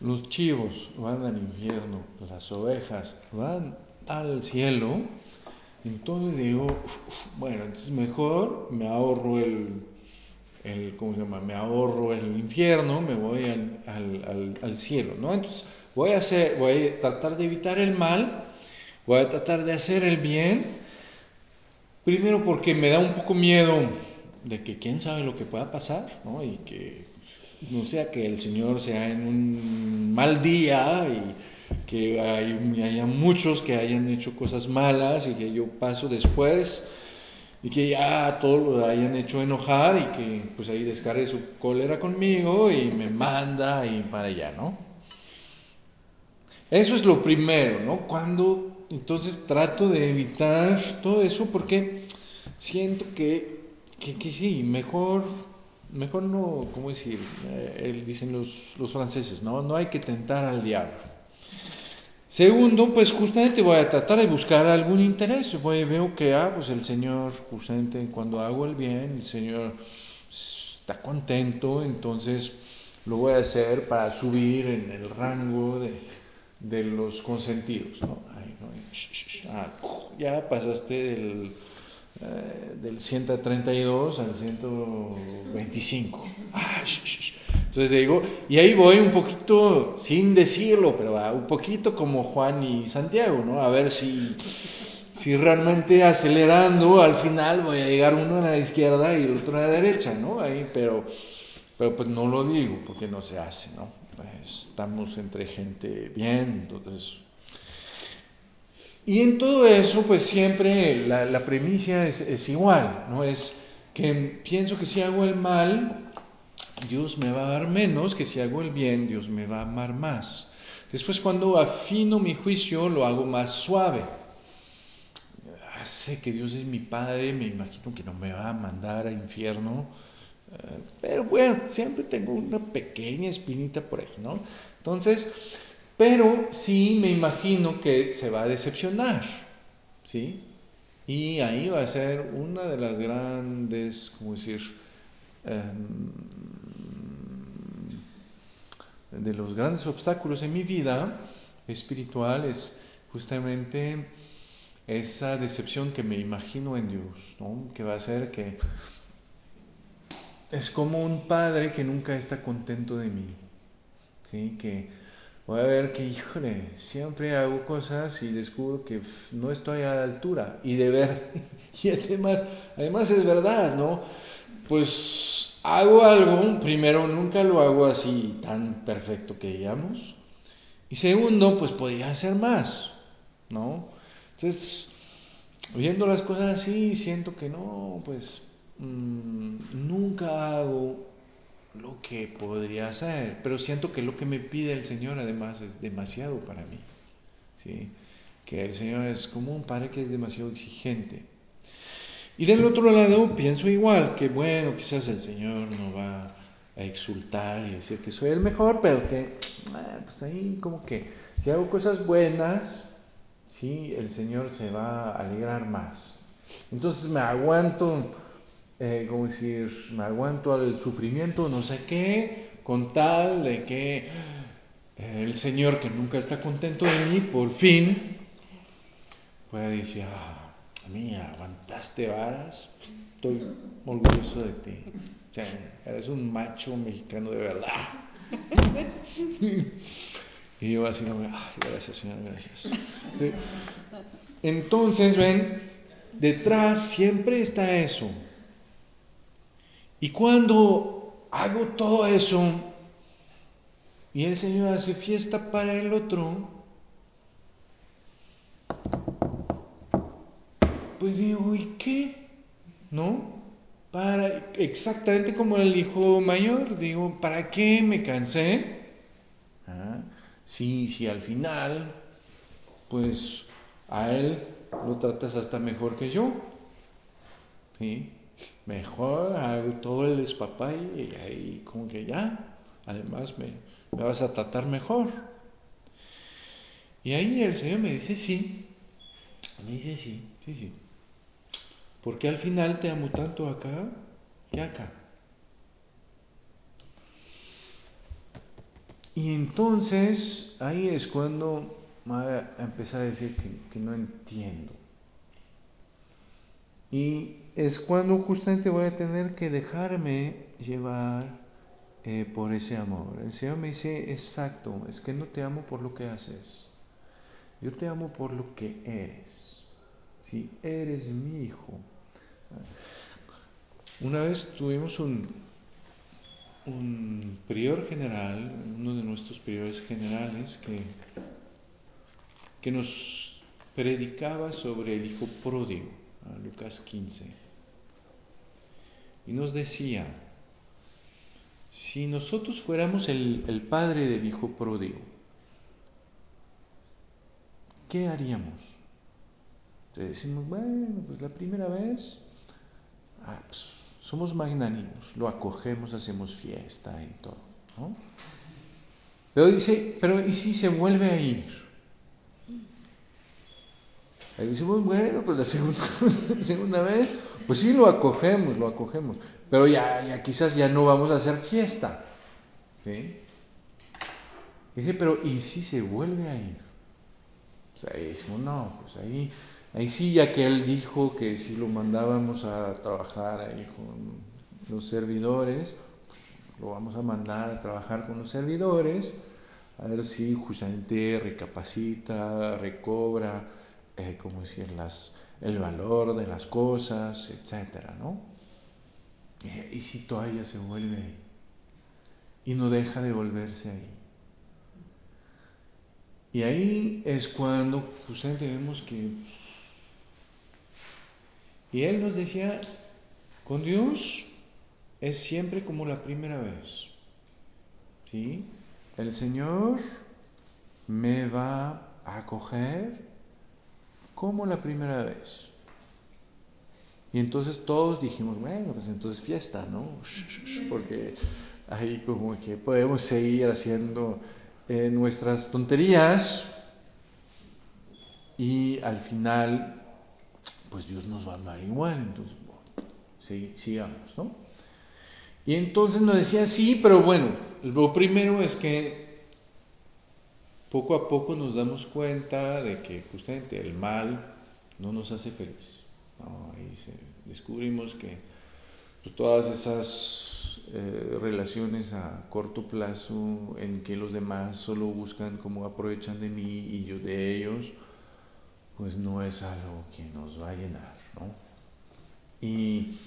los chivos van al infierno, las ovejas van al cielo, entonces digo, bueno, entonces mejor me ahorro el, ¿cómo se llama? Me ahorro el infierno, me voy al, al, al, cielo, ¿no? Entonces voy a, hacer, voy a tratar de evitar el mal, voy a tratar de hacer el bien, primero porque me da un poco miedo de que quién sabe lo que pueda pasar, ¿no? Y que no sea que el Señor sea en un mal día y que haya muchos que hayan hecho cosas malas y que yo paso después y que ya todos lo hayan hecho enojar y que pues ahí descargue su cólera conmigo y me manda y para allá, ¿no? Eso es lo primero, ¿no? Cuando entonces trato de evitar todo eso porque siento que, que, que sí, mejor mejor no, ¿cómo decir? Eh, dicen los, los, franceses, ¿no? No hay que tentar al diablo. Segundo, pues justamente voy a tratar de buscar algún interés. Voy, veo que, ah, pues el Señor, justamente cuando hago el bien, el Señor está contento, entonces lo voy a hacer para subir en el rango de, de los consentidos, ¿no? Ah, ya pasaste del eh, del 132 al 125. Entonces digo, y ahí voy un poquito, sin decirlo, pero un poquito como Juan y Santiago, ¿no? A ver si, si realmente acelerando al final voy a llegar uno a la izquierda y otro a la derecha, ¿no? Ahí, pero, pero pues no lo digo porque no se hace, ¿no? Pues estamos entre gente bien, entonces y en todo eso, pues siempre la, premisa es, es, igual, ¿no? Es que pienso que si hago el mal, Dios me va a dar menos, que si hago el bien, Dios me va a amar más. Después cuando afino mi juicio, lo hago más suave. Sé que Dios es mi Padre, me imagino que no me va a mandar al infierno, eh, pero bueno, siempre tengo una pequeña espinita por ahí, ¿no? Entonces, pero sí me imagino que se va a decepcionar, ¿sí? Y ahí va a ser una de las grandes, ¿cómo decir? Em, de los grandes obstáculos en mi vida espiritual es justamente esa decepción que me imagino en Dios, ¿no? que va a ser que es como un padre que nunca está contento de mí, ¿sí? que voy a ver que, híjole, siempre hago cosas y descubro que no estoy a la altura. Y de ver, [laughs] y además, además es verdad, ¿no? Pues hago algo, primero, nunca lo hago así tan perfecto que digamos. Y segundo, pues podría hacer más, ¿no? Entonces, viendo las cosas así, siento que no, pues mm, nunca hago lo que podría hacer, pero siento que lo que me pide el Señor además es demasiado para mí. ¿sí? Que el Señor es como un padre que es demasiado exigente. Y del otro lado pienso igual, que bueno, quizás el Señor no va a exultar y decir que soy el mejor, pero que, ah, pues ahí como que si hago cosas buenas, sí, el Señor se va a alegrar más. Entonces me aguanto eh, como decir, me aguanto al sufrimiento, no sé qué, con tal de que eh, el Señor, que nunca está contento de mí, por fin pueda decir, ah, a mí aguantaste varas, estoy orgulloso de ti. eres un macho mexicano de verdad. [laughs] y yo así, ay, gracias Señor, gracias. Entonces, ven, detrás siempre está eso. Y cuando hago todo eso y el Señor hace fiesta para el otro, pues digo, ¿y qué? ¿No? Para, exactamente como el hijo mayor, digo, ¿para qué me cansé? ¿Ah? Sí, sí, al final, pues a él lo tratas hasta mejor que yo. ¿Sí? Mejor hago todo el despapay y ahí como que ya, además me, me vas a tratar mejor. Y ahí el Señor me dice sí, me dice sí, sí, sí. Porque al final te amo tanto acá que acá. Y entonces ahí es cuando a empezar a decir que, que no entiendo. Y es cuando justamente voy a tener que dejarme llevar eh, por ese amor. El Señor me dice, exacto, es que no te amo por lo que haces, yo te amo por lo que eres. Si eres mi hijo. Una vez tuvimos un, un prior general, uno de nuestros priores generales, que, que nos predicaba sobre el hijo pródigo, Lucas 15. Y nos decía, si nosotros fuéramos el, padre del hijo pródigo, ¿qué haríamos? Entonces decimos, bueno, pues la primera vez ah, pues, somos magnánimos, lo acogemos, hacemos fiesta y todo. ¿no? Pero dice, pero ¿y si se vuelve a ir? Ahí decimos, bueno, pues la segunda, [laughs] segunda vez, pues sí lo acogemos, lo acogemos, pero ya, ya quizás ya no vamos a hacer fiesta. Dice, pero ¿y si se vuelve a ir? Sea, ahí decimos, no, pues ahí, ahí sí, ya que él dijo que si lo mandábamos a trabajar ahí con los servidores, pues lo vamos a mandar a trabajar con los servidores, a ver si justamente recapacita, recobra eh, como decir, las, el valor de las cosas, etcétera, ¿no? Y si todavía se vuelve ahí y no deja de volverse ahí. Y ahí es cuando justamente vemos que... Y él nos decía, con Dios es siempre como la primera vez. ¿Sí? El Señor me va a acoger como la primera vez. Y entonces todos dijimos, bueno, pues entonces fiesta, ¿no? [laughs] Porque ahí como que podemos seguir haciendo eh, nuestras tonterías y al final, pues Dios nos va a amar igual, entonces, bueno, sigamos, ¿no? Y entonces nos decía, sí, pero bueno, lo primero es que poco a poco nos damos cuenta de que justamente el mal no nos hace feliz. descubrimos que pues, todas esas eh, relaciones a corto plazo en que los demás solo buscan cómo aprovechan de mí y yo de ellos, pues no es algo que nos va a llenar, ¿no? Y,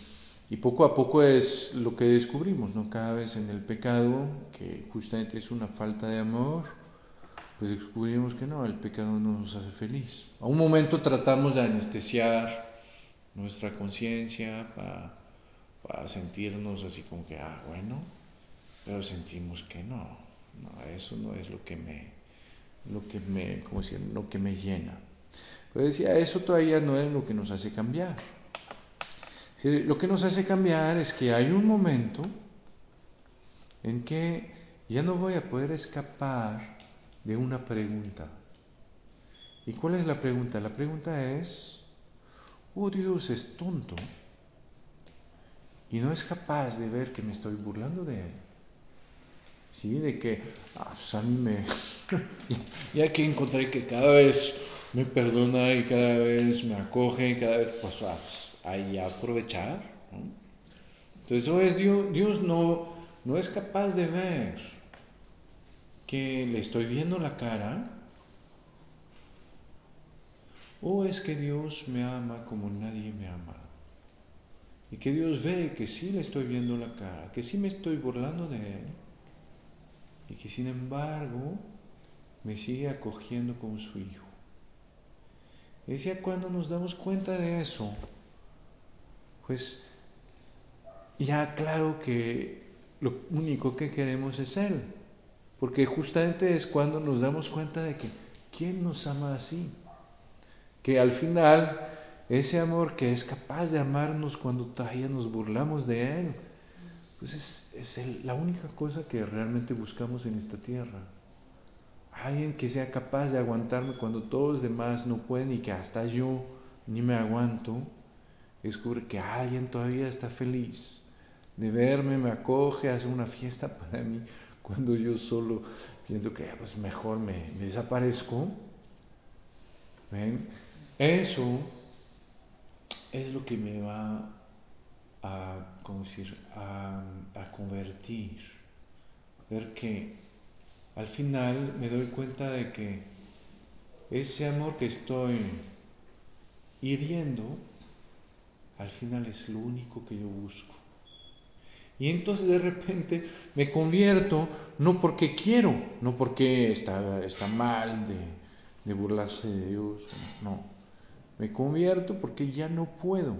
y poco a poco es lo que descubrimos, ¿no? Cada vez en el pecado, que justamente es una falta de amor, pues descubrimos que no, el pecado no nos hace feliz. A un momento tratamos de anestesiar nuestra conciencia para, para, sentirnos así como que, ah, bueno, pero sentimos que no, no, eso no es lo que me, lo que me, ¿cómo decir? lo que me llena. Pero decía, eso todavía no es lo que nos hace cambiar. Lo que nos hace cambiar es que hay un momento en que ya no voy a poder escapar de una pregunta. ¿Y cuál es la pregunta? La pregunta es, oh Dios es tonto y no es capaz de ver que me estoy burlando de él. ¿Sí? De que, ah, pues me, [laughs] ya que encontré que cada vez me perdona y cada vez me acoge y cada vez, pues, ah, pues ahí aprovechar. Entonces, oh, es Dios, Dios no, no es capaz de ver que le estoy viendo la cara o es que Dios me ama como nadie me ama. Y que Dios ve que sí le estoy viendo la cara, que sí me estoy burlando de Él. Y que sin embargo me sigue acogiendo como su hijo. Y decía, cuando nos damos cuenta de eso, pues ya claro que lo único que queremos es Él. Porque justamente es cuando nos damos cuenta de que ¿quién nos ama así? Que al final ese amor que es capaz de amarnos cuando todavía nos burlamos de Él, pues es, es la única cosa que realmente buscamos en esta tierra. Alguien que sea capaz de aguantarme cuando todos los demás no pueden y que hasta yo ni me aguanto. Descubre que alguien todavía está feliz de verme, me acoge, hace una fiesta para mí cuando yo solo pienso que pues mejor me, desaparezco. ¿Ven? Eso es lo que me va a, a, a convertir. Ver que al final me doy cuenta de que ese amor que estoy hiriendo, al final es lo único que yo busco. Y entonces de repente me convierto no porque quiero, no porque está, está mal de, burlarse de Dios, no. Me convierto porque ya no puedo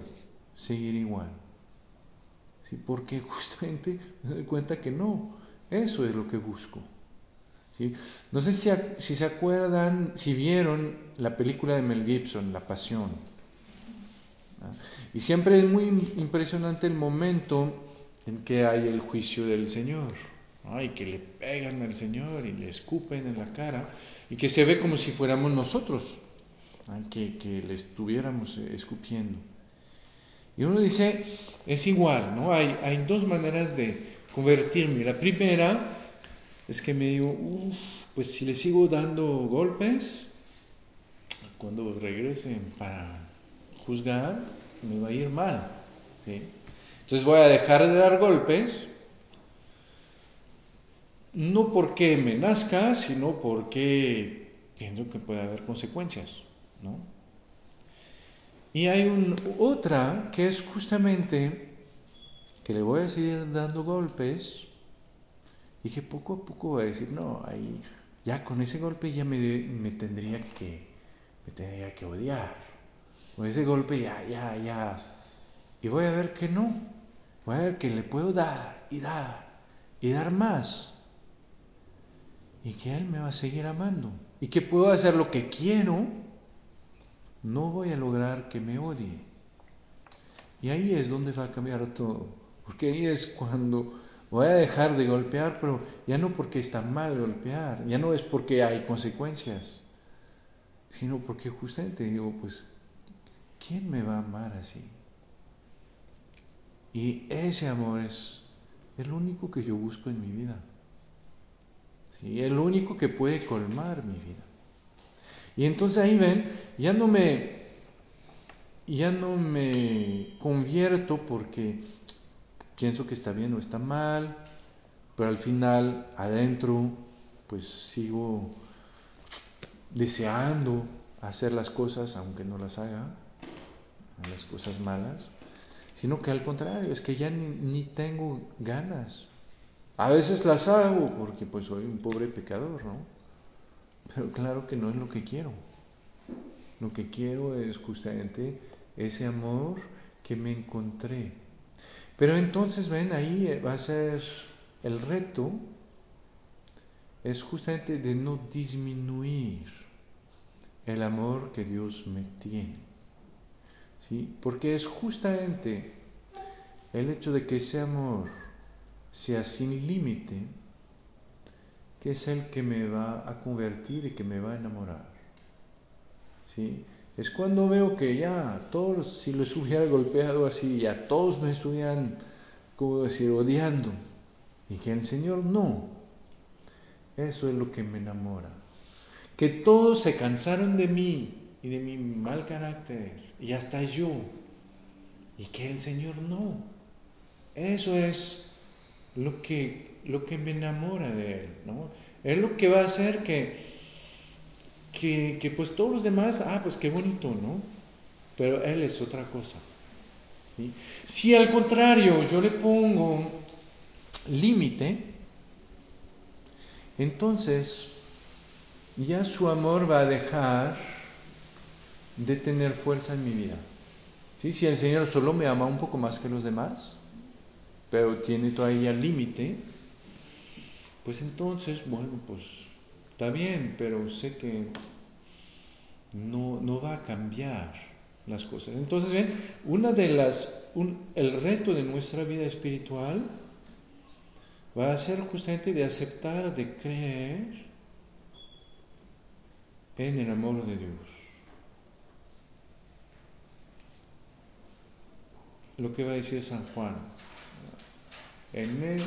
seguir igual. ¿Sí? Porque justamente me doy cuenta que no, eso es lo que busco. ¿Sí? No sé si, si se acuerdan, si vieron la película de Mel Gibson, La Pasión. Y siempre es muy impresionante el momento en que hay el juicio del Señor. Y que le pegan al Señor y le escupen en la cara y que se ve como si fuéramos nosotros, que, que, le estuviéramos escupiendo. Y uno dice, es igual, ¿no? Hay, hay dos maneras de convertirme. La primera es que me digo, pues si le sigo dando golpes, cuando regresen para juzgar, me va a ir mal. Entonces voy a dejar de dar golpes, no porque me nazca, sino porque pienso que puede haber consecuencias, ¿no? Y hay otra que es justamente que le voy a seguir dando golpes y que poco a poco voy a decir, no, ahí, ya con ese golpe ya me, me tendría que me tendría que odiar. Con ese golpe ya, ya, ya. Y voy a ver que no. Voy a ver que le puedo dar y dar y dar más. Y que Él me va a seguir amando. Y que puedo hacer lo que quiero. No voy a lograr que me odie. Y ahí es donde va a cambiar todo. Porque ahí es cuando voy a dejar de golpear, pero ya no porque está mal golpear, ya no es porque hay consecuencias, sino porque justamente digo, pues, ¿quién me va a amar así? Y ese amor es el único que yo busco en mi vida. ¿sí? El único que puede colmar mi vida. Y entonces ahí ven, ya no me, ya no me convierto porque pienso que está bien o está mal, pero al final adentro pues sigo deseando hacer las cosas aunque no las haga, las cosas malas, sino que al contrario, es que ya ni, tengo ganas. A veces las hago porque pues soy un pobre pecador, ¿no? Pero claro que no es lo que quiero. Lo que quiero es justamente ese amor que me encontré. Pero entonces, ven, ahí va a ser el reto, es justamente de no disminuir el amor que Dios me tiene. ¿Sí? Porque es justamente el hecho de que ese amor sea sin límite que es el que me va a convertir y que me va a enamorar. ¿Sí? Es cuando veo que ya todos, si los hubiera golpeado así, ya todos me estuvieran, como decir, odiando, y que el Señor no. Eso es lo que me enamora. Que todos se cansaron de mí y de mi mal carácter, y hasta yo, y que el Señor no. Eso es lo que, lo que me enamora de Él, ¿no? Es lo que va a hacer que, que, pues todos los demás, ah, pues qué bonito, ¿no? Pero Él es otra cosa. Si al contrario yo le pongo límite, entonces ya su amor va a dejar de tener fuerza en mi vida. ¿Sí? Si el Señor solo me ama un poco más que los demás, pero tiene todavía límite, pues entonces, bueno, pues está bien, pero sé que no, no va a cambiar las cosas. Entonces, ven, una de las, el reto de nuestra vida espiritual va a ser justamente de aceptar, de creer en el amor de Dios. Lo que va a decir San Juan, en él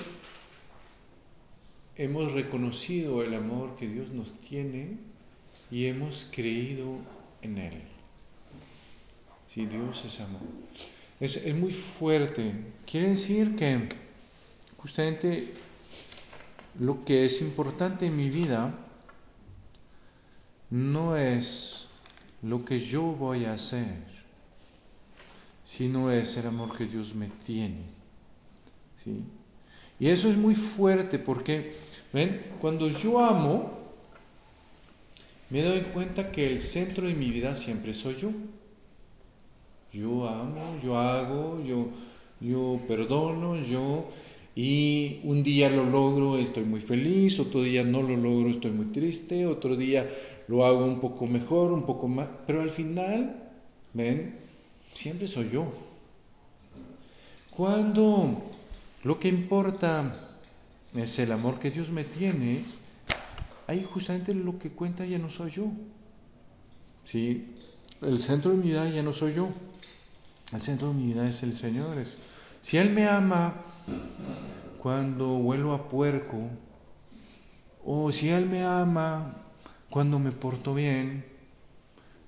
hemos reconocido el amor que Dios nos tiene y hemos creído en Él. Si Dios es amor. Es, es muy fuerte. Quiere decir que justamente lo que es importante en mi vida no es lo que yo voy a hacer, sino es el amor que Dios me tiene. ¿Sí? Y eso es muy fuerte porque, ¿ven? Cuando yo amo, me doy cuenta que el centro de mi vida siempre soy yo. Yo amo, yo hago, yo, yo perdono, yo... Y un día lo logro, estoy muy feliz, otro día no lo logro, estoy muy triste, otro día lo hago un poco mejor, un poco más, pero al final, ven, siempre soy yo. Cuando lo que importa es el amor que Dios me tiene. Ahí justamente lo que cuenta ya no soy yo. ¿Sí? El centro de mi vida ya no soy yo. El centro de mi vida es el Señor. si Él me ama cuando vuelo a puerco, o si Él me ama cuando me porto bien,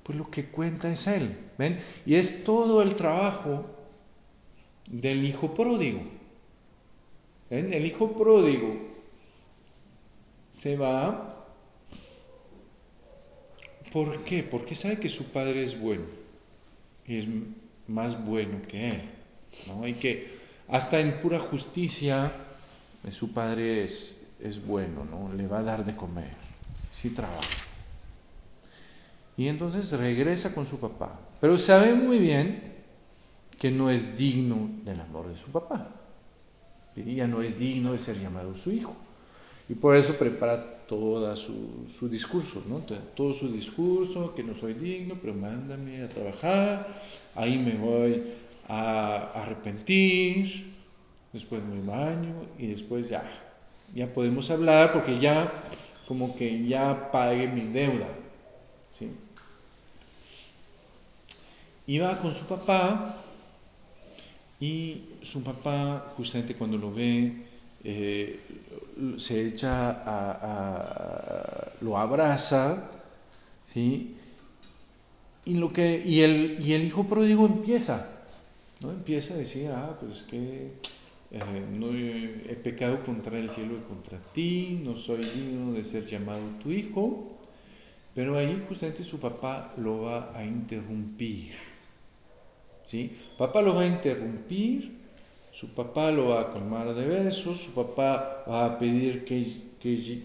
pues lo que cuenta es Él. ¿Ven? Y es todo el trabajo del hijo pródigo. El hijo pródigo se va. ¿Por qué? Porque sabe que su padre es bueno y es más bueno que él. ¿no? Y que hasta en pura justicia eh, su padre es, es bueno, ¿no? le va a dar de comer si trabaja. Y entonces regresa con su papá, pero sabe muy bien que no es digno del amor de su papá ya no es digno de ser llamado su hijo. Y por eso prepara todo su, su, discurso, ¿no? todo su discurso, que no soy digno, pero mándame a trabajar, ahí me voy a arrepentir, después me baño y después ya, ya podemos hablar porque ya como que ya pagué mi deuda. ¿sí? Y va con su papá y su papá, justamente cuando lo ve, eh, se echa a, lo abraza, ¿sí? Y, lo que, el, y el hijo pródigo empieza, ¿no? Empieza a decir, ah, pues es que eh, no he, pecado contra el cielo y contra ti, no soy digno de ser llamado tu hijo, pero ahí justamente su papá lo va a interrumpir. ¿Sí? Papá lo va a interrumpir, su papá lo va a colmar de besos, su papá va a pedir que,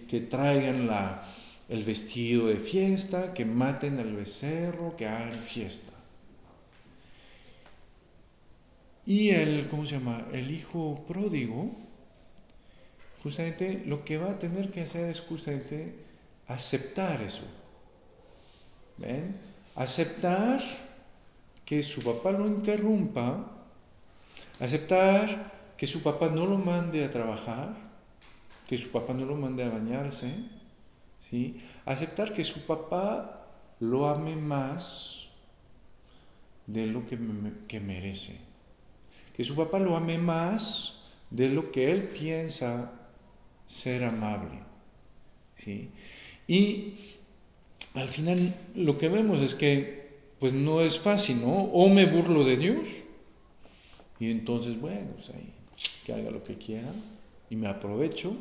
que, traigan la, el vestido de fiesta, que maten al becerro, que hagan fiesta. Y el, ¿cómo se llama? El hijo pródigo, justamente lo que va a tener que hacer es justamente aceptar eso. ¿Ven? Aceptar que su papá lo interrumpa, aceptar que su papá no lo mande a trabajar, que su papá no lo mande a bañarse, ¿sí? Aceptar que su papá lo ame más de lo que, que merece que su papá lo ame más de lo que él piensa ser amable. ¿sí? Y al final lo que vemos es que pues no es fácil, ¿no? O me burlo de Dios y entonces, bueno, pues ahí, que haga lo que quiera y me aprovecho.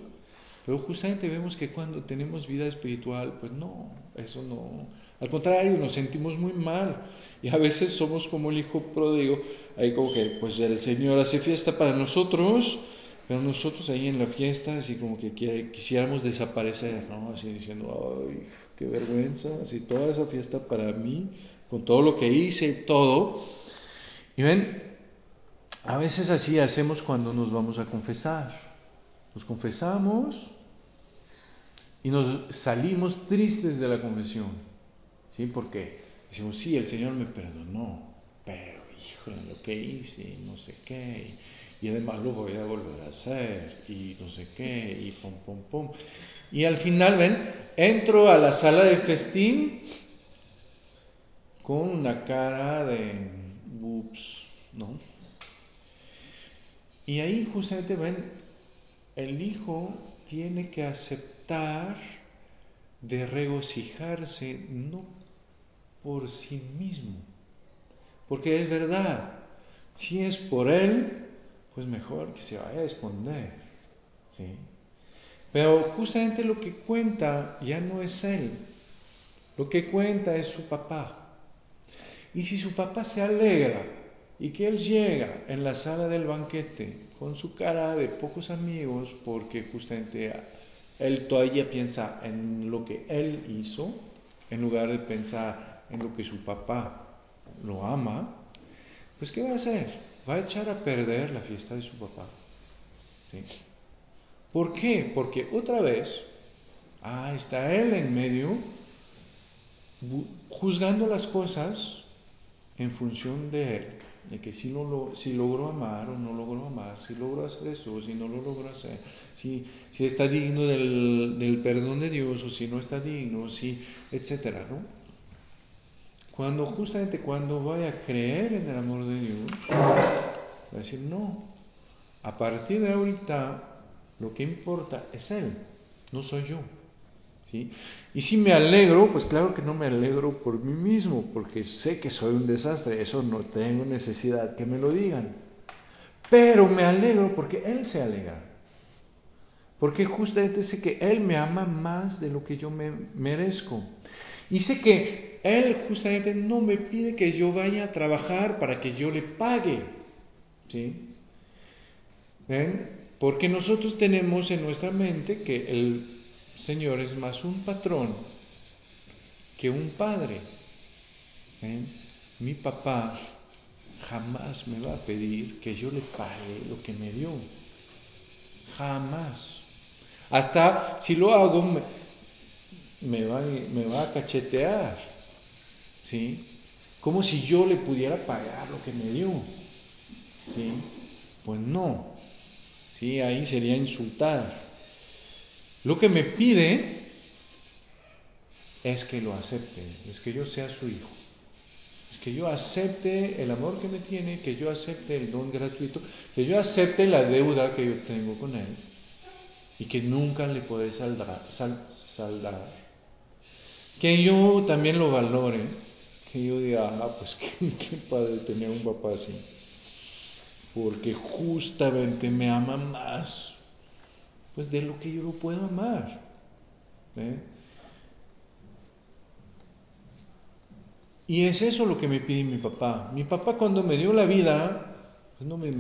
Pero justamente vemos que cuando tenemos vida espiritual, pues no, eso no. Al contrario, nos sentimos muy mal y a veces somos como el hijo pródigo, ahí como que pues el Señor hace fiesta para nosotros, pero nosotros ahí en la fiesta así como que quisiéramos desaparecer, ¿no? Así diciendo, ay, qué vergüenza, así toda esa fiesta para mí, con todo lo que hice y todo. Y ven, a veces así hacemos cuando nos vamos a confesar. Nos confesamos y nos salimos tristes de la confesión. ¿Sí? ¿Por qué? Decimos, sí, el Señor me perdonó, pero híjole, lo que hice, no sé qué, y, además lo voy a volver a hacer, y no sé qué, y pum, pum, pum. Y al final, ven, entro a la sala de festín con una cara de ups, ¿no? Y ahí justamente ven, el hijo tiene que aceptar de regocijarse, no por sí mismo. Porque es verdad, si es por él, pues mejor que se vaya a esconder. ¿sí? Pero justamente lo que cuenta ya no es él, lo que cuenta es su papá. Y si su papá se alegra y que él llega en la sala del banquete con su cara de pocos amigos, porque justamente él todavía piensa en lo que él hizo, en lugar de pensar en lo que su papá lo ama, pues ¿qué va a hacer? Va a echar a perder la fiesta de su papá. ¿Por qué? Porque otra vez, ah, está él en medio, juzgando las cosas en función de de que si, lo, si logró amar o no logró amar, si logró hacer eso o si no lo logró hacer, si, está digno del, perdón de Dios o si no está digno, si, etcétera. Cuando justamente cuando vaya a creer en el amor de Dios, va a decir, no, a partir de ahorita lo que importa es Él, no soy yo. ¿Sí? Y si me alegro, pues claro que no me alegro por mí mismo, porque sé que soy un desastre, eso no tengo necesidad que me lo digan. Pero me alegro porque Él se alegra. Porque justamente sé que Él me ama más de lo que yo me merezco. Y sé que él justamente no me pide que yo vaya a trabajar para que yo le pague. ¿Sí? Porque nosotros tenemos en nuestra mente que el Señor es más un patrón que un padre. ¿Ven? Mi papá jamás me va a pedir que yo le pague lo que me dio. Jamás. Hasta si lo hago, me, va, me va a cachetear. ¿sí? Como si yo le pudiera pagar lo que me dio, ¿sí? Pues no, ¿sí? Ahí sería insultar. Lo que me pide es que lo acepte, es que yo sea su hijo, es que yo acepte el amor que me tiene, que yo acepte el don gratuito, que yo acepte la deuda que yo tengo con él y que nunca le podré saldar. Que yo también lo valore que yo diga, ah, pues [laughs] qué, padre tener un papá así. porque justamente me ama más pues de lo que yo lo puedo amar. Y es eso lo que me pide mi papá. Mi papá cuando me dio la vida, pues no me,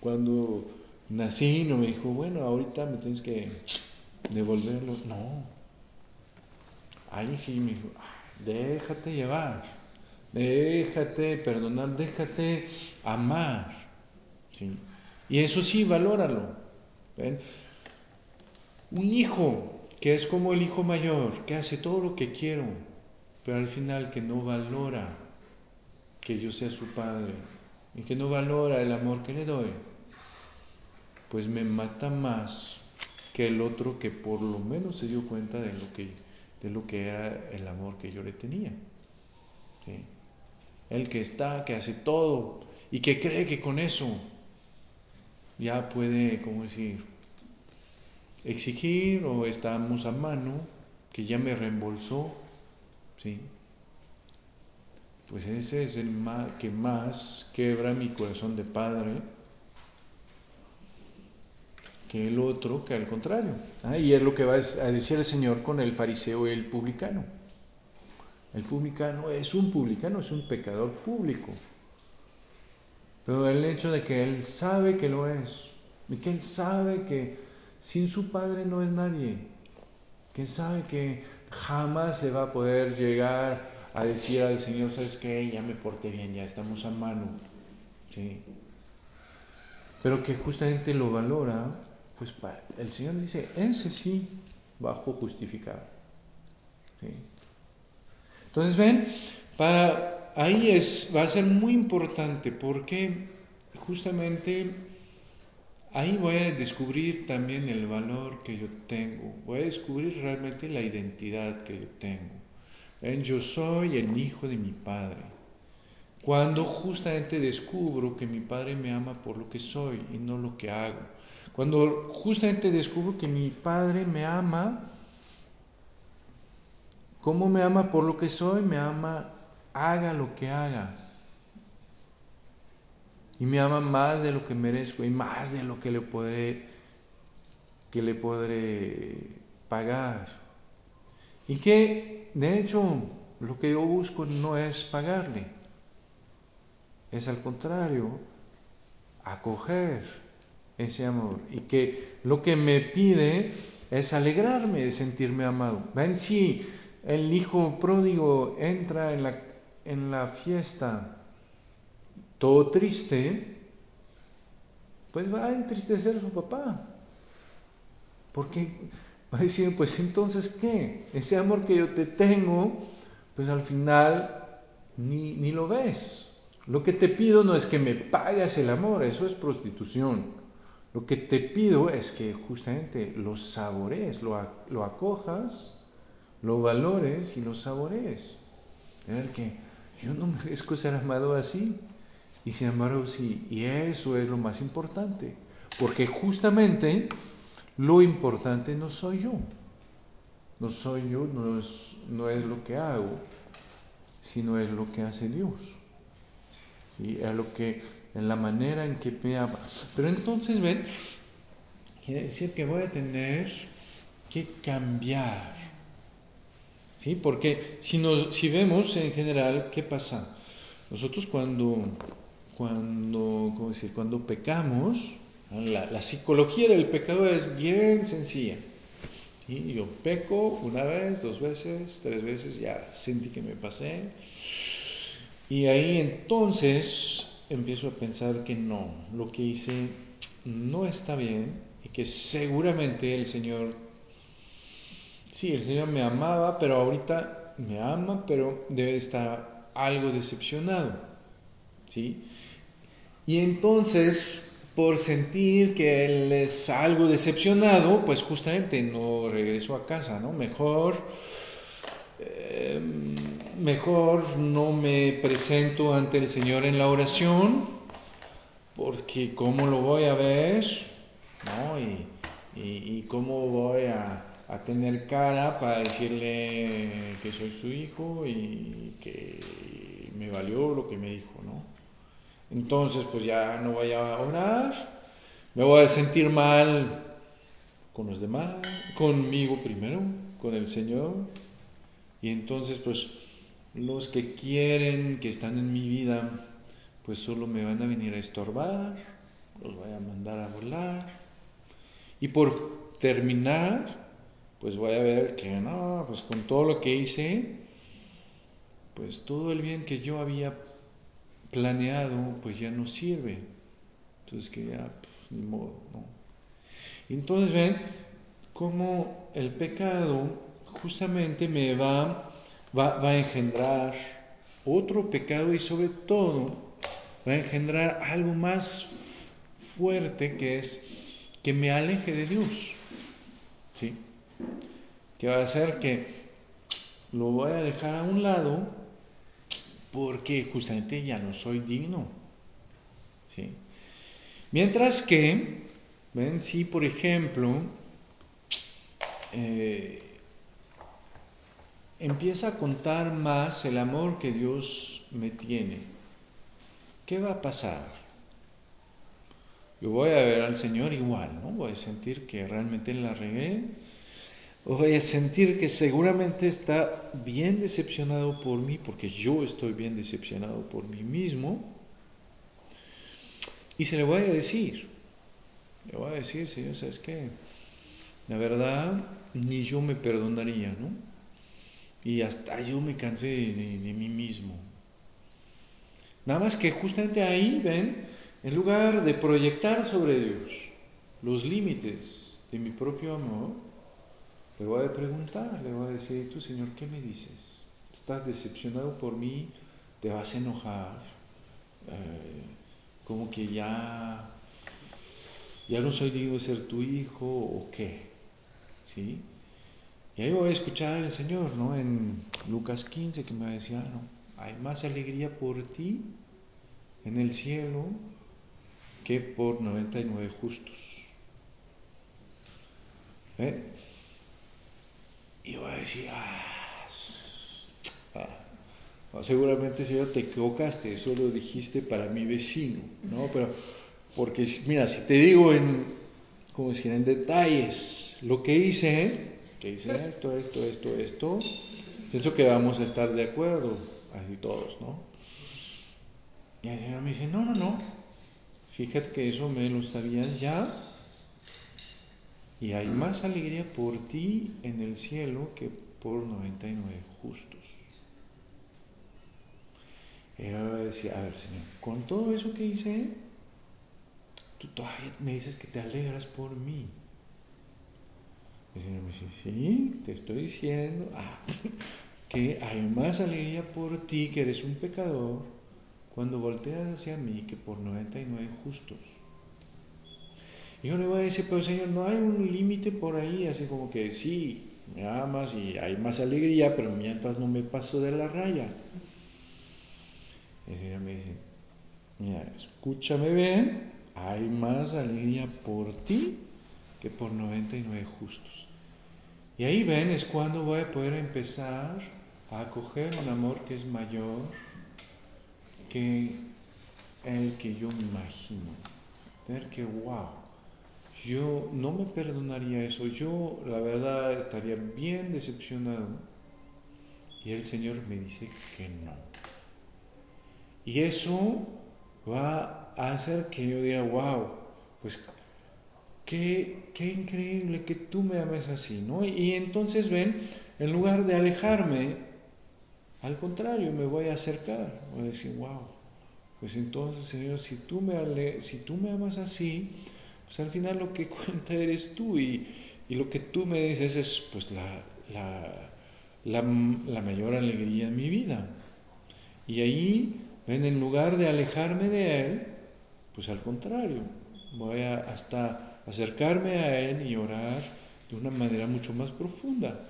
cuando nací no me dijo, bueno, ahorita me tienes que devolverlo. No. Ahí sí me dijo, déjate llevar, déjate perdonar, déjate amar. ¿sí? Y eso sí, valóralo. Un hijo que es como el hijo mayor, que hace todo lo que quiero, pero al final que no valora que yo sea su padre y que no valora el amor que le doy, pues me mata más que el otro que por lo menos se dio cuenta de lo que, de lo que era el amor que yo le tenía. El que está, que hace todo y que cree que con eso ya puede, ¿cómo decir?, exigir o estamos a mano, que ya me reembolsó, ¿sí? Pues ese es el que más quebra mi corazón de padre que el otro, que al contrario. ¿ah? Y es lo que va a decir el Señor con el fariseo y el publicano. El publicano es un publicano, es un pecador público. Pero el hecho de que él sabe que lo es, y que él sabe que sin su padre no es nadie, que sabe que jamás le va a poder llegar a decir al Señor, ¿sabes qué? Ya me porté bien, ya estamos a mano. ¿sí? Pero que justamente lo valora, pues el Señor dice, ese sí, bajo justificado. ¿sí? Entonces, ven, para ahí es, va a ser muy importante porque justamente ahí voy a descubrir también el valor que yo tengo, voy a descubrir realmente la identidad que yo tengo. ¿Ven? Yo soy el hijo de mi Padre. Cuando justamente descubro que mi Padre me ama por lo que soy y no lo que hago. Cuando justamente descubro que mi Padre me ama ¿Cómo me ama por lo que soy? Me ama, haga lo que haga. Y me ama más de lo que merezco y más de lo que le podré, que le podré pagar. Y que, de hecho, lo que yo busco no es pagarle, es al contrario, acoger ese amor. Y que lo que me pide es alegrarme de sentirme amado. Ven, sí, el hijo pródigo entra en la, en la fiesta todo triste, pues va a entristecer a su papá. Porque va a decir, pues entonces, ¿qué? Ese amor que yo te tengo, pues al final ni, ni lo ves. Lo que te pido no es que me pagues el amor, eso es prostitución. Lo que te pido es que justamente lo sabores, lo, lo acojas lo valores y lo saborees. ver que yo no merezco ser amado así. Y sin embargo sí, y eso es lo más importante. Porque justamente lo importante no soy yo. No soy yo, no es, no es lo que hago, sino es lo que hace Dios. ¿Sí? Es lo que, en la manera en que me ama. Pero entonces, ven, quiere decir que voy a tener que cambiar ¿sí? Porque si, si vemos en general, ¿qué pasa? Nosotros cuando, cuando, ¿cómo decir? cuando pecamos, la, psicología del pecado es bien sencilla. Yo peco una vez, dos veces, tres veces, ya sentí que me pasé. Y ahí entonces empiezo a pensar que no, lo que hice no está bien y que seguramente el Señor sí, el Señor me amaba, pero ahorita me ama, pero debe estar algo decepcionado. ¿Sí? Y entonces, por sentir que Él es algo decepcionado, pues justamente no regreso a casa, ¿no? Mejor, eh, mejor no me presento ante el Señor en la oración, porque ¿cómo lo voy a ver? ¿No? y, y cómo voy a a tener cara para decirle que soy su hijo y que me valió lo que me dijo, ¿no? Entonces, pues ya no voy a orar, me voy a sentir mal con los demás, conmigo primero, con el Señor. Y entonces, pues, los que quieren, que están en mi vida, pues solo me van a venir a estorbar, los voy a mandar a volar. Y por terminar, pues voy a ver que no, pues con todo lo que hice, pues todo el bien que yo había planeado, pues ya no sirve. Entonces que ya, pues, ni modo, ¿no? Entonces ven cómo el pecado justamente me va, va, va a engendrar otro pecado y sobre todo va a engendrar algo más fuerte que es que me aleje de Dios. ¿Sí? Que va a hacer que lo voy a dejar a un lado porque justamente ya no soy digno. ¿Sí? Mientras que, ven, si por ejemplo eh, empieza a contar más el amor que Dios me tiene, ¿qué va a pasar? Yo voy a ver al Señor igual, ¿no? Voy a sentir que realmente la regué, voy a sentir que seguramente está bien decepcionado por mí, porque yo estoy bien decepcionado por mí mismo, y se le voy a decir, le voy a decir, Señor, ¿sabes qué? La verdad, ni yo me perdonaría, ¿no? Y hasta yo me cansé de, mí mismo. Nada más que justamente ahí, ven, en lugar de proyectar sobre Dios los límites de mi propio amor, le voy a preguntar, le voy a decir, tú Señor, ¿qué me dices? ¿Estás decepcionado por mí? ¿Te vas a enojar? Eh, como que ya, ya no soy digno de ser tu hijo o qué? ¿sí? Y ahí voy a escuchar al Señor, ¿no? En Lucas 15 que me decía, no, hay más alegría por ti en el cielo que por 99 justos. ¿Eh? Y voy a decir, ah, ah, seguramente Señor te equivocaste, eso lo dijiste para mi vecino, ¿no? Pero, porque mira, si te digo en, como decir, en detalles, lo que hice, que hice esto, esto, esto, esto, pienso que vamos a estar de acuerdo, así todos, ¿no? Y el Señor me dice, no, no, no, fíjate que eso me lo sabías ya, y hay más alegría por ti en el cielo que por 99 justos. Y yo decía, a ver, Señor, con todo eso que hice, tú todavía me dices que te alegras por mí. El Señor me dice, sí, te estoy diciendo ah, [laughs] que hay más alegría por ti, que eres un pecador, cuando volteas hacia mí que por 99 justos. Y le voy a decir, pero Señor, no hay un límite por ahí, así como que sí, me amas y hay más alegría, pero mientras no me paso de la raya. El Señor me dice, mira, escúchame bien, hay más alegría por ti que por 99 justos. Y ahí ven, es cuando voy a poder empezar a acoger un amor que es mayor que el que yo me imagino. Ver que, wow, yo no me perdonaría eso, yo la verdad estaría bien decepcionado. Y el Señor me dice que no. Y eso va a hacer que yo diga, wow, pues Qué, increíble que tú me ames así, ¿no? Y, entonces ven, en lugar de alejarme, al contrario, me voy a acercar, voy a decir, wow, pues entonces, Señor, si tú me, si tú me amas así, pues al final lo que [laughs] cuenta eres tú y, lo que tú me dices es pues la, la, la, mayor alegría en mi vida. Y ahí, ven, en lugar de alejarme de Él, pues al contrario, voy a hasta acercarme a Él y orar de una manera mucho más profunda.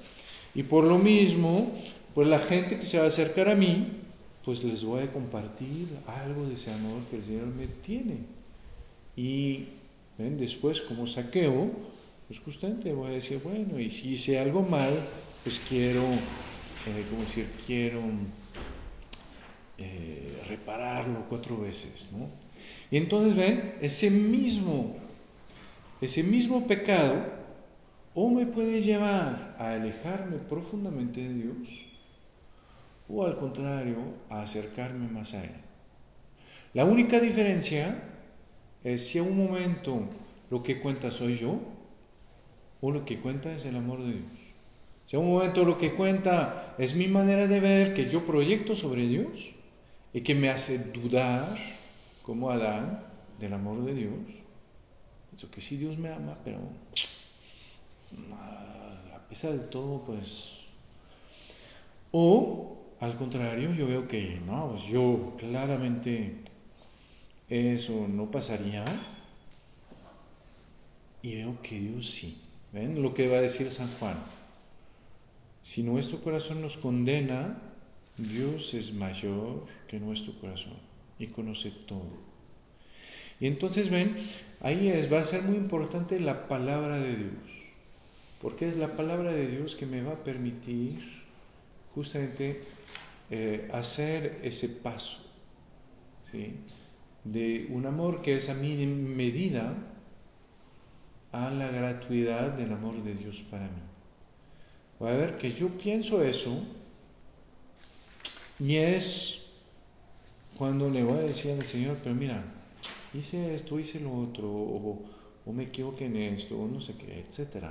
Y por lo mismo, pues la gente que se va a acercar a mí, pues les voy a compartir algo de ese amor que el Señor me tiene. Y después, como saqueo, pues justamente voy a decir, bueno, y si hice algo mal, pues quiero, eh, como decir, quiero eh, repararlo cuatro veces, ¿no? Y entonces ven, ese mismo, ese mismo pecado o me puede llevar a alejarme profundamente de Dios, o al contrario, a acercarme más a Él. La única diferencia es si a un momento lo que cuenta soy yo, o lo que cuenta es el amor de Dios. Si a un momento lo que cuenta es mi manera de ver que yo proyecto sobre Dios y que me hace dudar, como Adán, del amor de Dios. Eso que sí Dios me ama, pero a pesar de todo, pues... O al contrario, yo veo que no, pues yo claramente eso no pasaría y veo que Dios sí. ¿Ven lo que va a decir San Juan? Si nuestro corazón nos condena, Dios es mayor que nuestro corazón y conoce todo. Y entonces ven, ahí es, va a ser muy importante la palabra de Dios, porque es la palabra de Dios que me va a permitir justamente eh, hacer ese paso ¿sí? De un amor que es a mi medida a la gratuidad del amor de Dios para mí. Va a ver que yo pienso eso y es cuando le voy a decir al Señor, pero mira, hice esto, hice lo otro, o, me equivoqué en esto, o no sé qué, etc.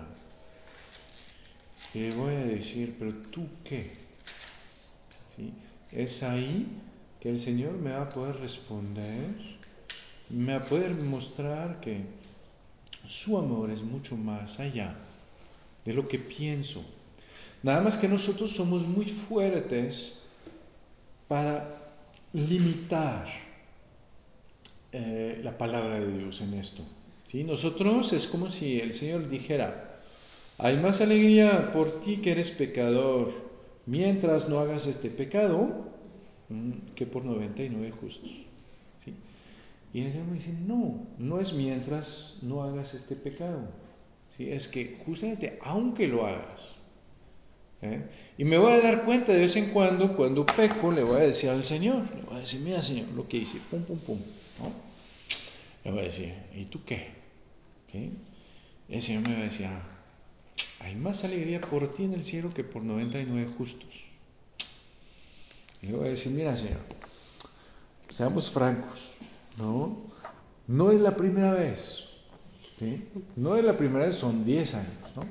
Y le voy a decir, pero tú qué? ¿Sí? Es ahí que el Señor me va a poder responder, me va a poder mostrar que su amor es mucho más allá de lo que pienso. Nada más que nosotros somos muy fuertes para limitar eh, la palabra de Dios en esto. ¿sí? Nosotros es como si el Señor dijera, hay más alegría por ti que eres pecador, mientras no hagas este pecado, que por 99 justos. ¿sí? Y el Señor me dice, no, no es mientras no hagas este pecado. ¿sí? Es que justamente aunque lo hagas, ¿eh? Y me voy a dar cuenta de vez en cuando, cuando peco, le voy a decir al Señor, le voy a decir, mira Señor, lo que hice, pum, pum, pum. Le voy a decir, ¿y tú qué? el Señor me va a decir, ah, hay más alegría por ti en el cielo que por 99 justos. Y le voy a decir, mira Señor, seamos francos, ¿no? No es la primera vez, No es la primera vez, son 10 años, ¿no?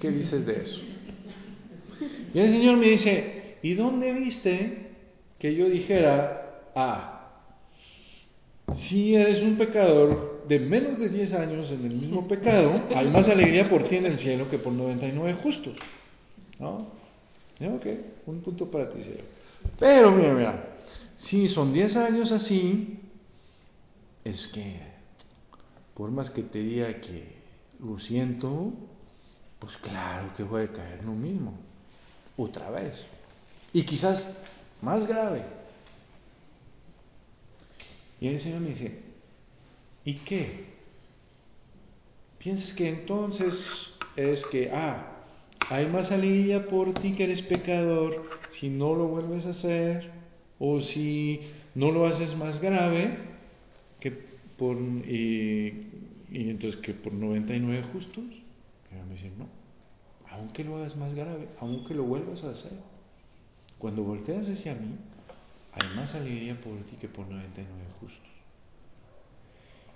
¿Qué dices de eso? Y el Señor me dice, ¿y dónde viste que yo dijera, ah, si eres un pecador de menos de 10 años en el mismo pecado, hay más alegría por ti en el cielo que por 99 justos? ¿No? Ok, un punto para ti, cielo. Pero mira, mira, si son 10 años así, es que por más que te diga que lo siento, pues claro que a caer lo mismo otra vez. Y quizás más grave. Y el Señor me dice, ¿y qué? ¿Piensas que entonces es que, ah, hay más alegría por ti que eres pecador si no lo vuelves a hacer o si no lo haces más grave que por, y, entonces que por 99 justos? Y me dice, no, aunque lo hagas más grave, aunque lo vuelvas a hacer. Cuando volteas hacia mí, hay más alegría por ti que por 99 justos.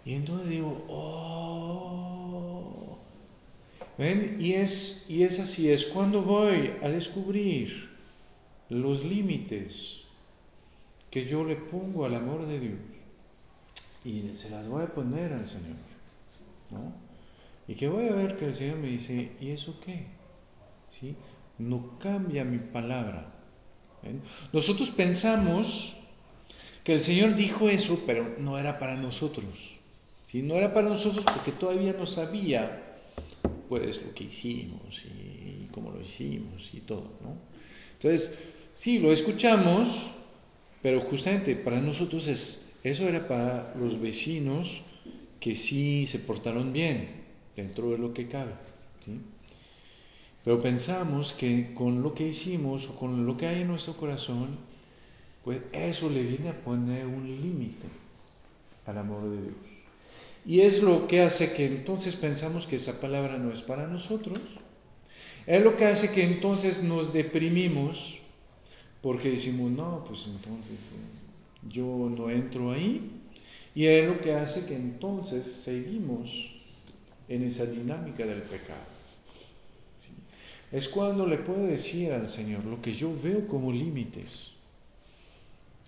Y entonces digo, oh, ¿ven? Y es, y es así, es cuando voy a descubrir los límites que yo le pongo al amor de Dios y se las voy a poner al Señor, ¿no? Y que voy a ver que el Señor me dice, ¿y eso qué? ¿sí? No cambia mi palabra. Nosotros pensamos que el Señor dijo eso, pero no era para nosotros. ¿sí? No era para nosotros porque todavía no sabía pues lo que hicimos y, cómo lo hicimos y todo. ¿no? Entonces, sí, lo escuchamos, pero justamente para nosotros es, eso era para los vecinos que sí se portaron bien dentro de lo que cabe. Pero pensamos que con lo que hicimos o con lo que hay en nuestro corazón pues eso le viene a poner un límite al amor de Dios. Y es lo que hace que entonces pensamos que esa palabra no es para nosotros. Es lo que hace que entonces nos deprimimos porque decimos, no, pues entonces eh, yo no entro ahí. Y es lo que hace que entonces seguimos en esa dinámica del pecado. Es cuando le puedo decir al Señor lo que yo veo como límites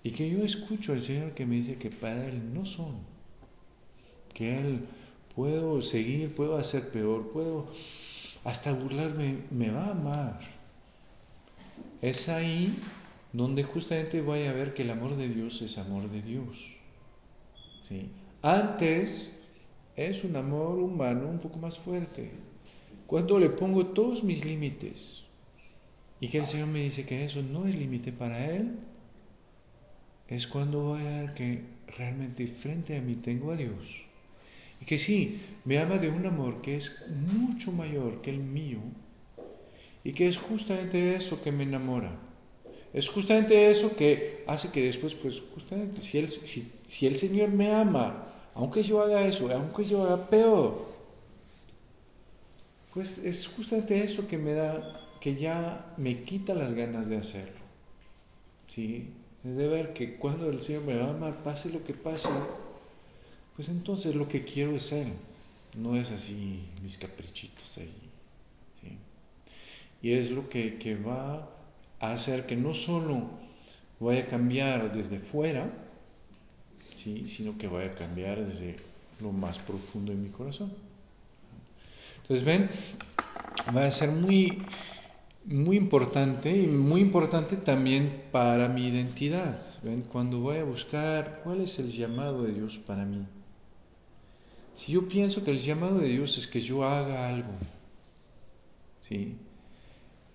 y que yo escucho al Señor que me dice que para Él no son, que Él puedo seguir, puedo hacer peor, puedo hasta burlarme, me va a amar. Es ahí donde justamente voy a ver que el amor de Dios es amor de Dios. ¿sí? Antes es un amor humano un poco más fuerte. Cuando le pongo todos mis límites y que el Señor me dice que eso no es límite para Él, es cuando voy a ver que realmente frente a mí tengo a Dios. Y que sí, me ama de un amor que es mucho mayor que el mío y que es justamente eso que me enamora. Es justamente eso que hace que después, pues justamente, si el, si, el Señor me ama, aunque yo haga eso, aunque yo haga peor, pues es justamente eso que me da, que ya me quita las ganas de hacerlo. ¿Sí? Es de ver que cuando el Señor me ama, pase lo que pase, pues entonces lo que quiero es Él. No es así mis caprichitos ahí. ¿sí? Y es lo que, que va hacer que no solo vaya a cambiar desde fuera, ¿sí? sino que vaya a cambiar desde lo más profundo de mi corazón. Entonces, ven, va a ser muy, muy importante y muy importante también para mi identidad. ¿Ven? Cuando voy a buscar cuál es el llamado de Dios para mí. Si yo pienso que el llamado de Dios es que yo haga algo, ¿sí?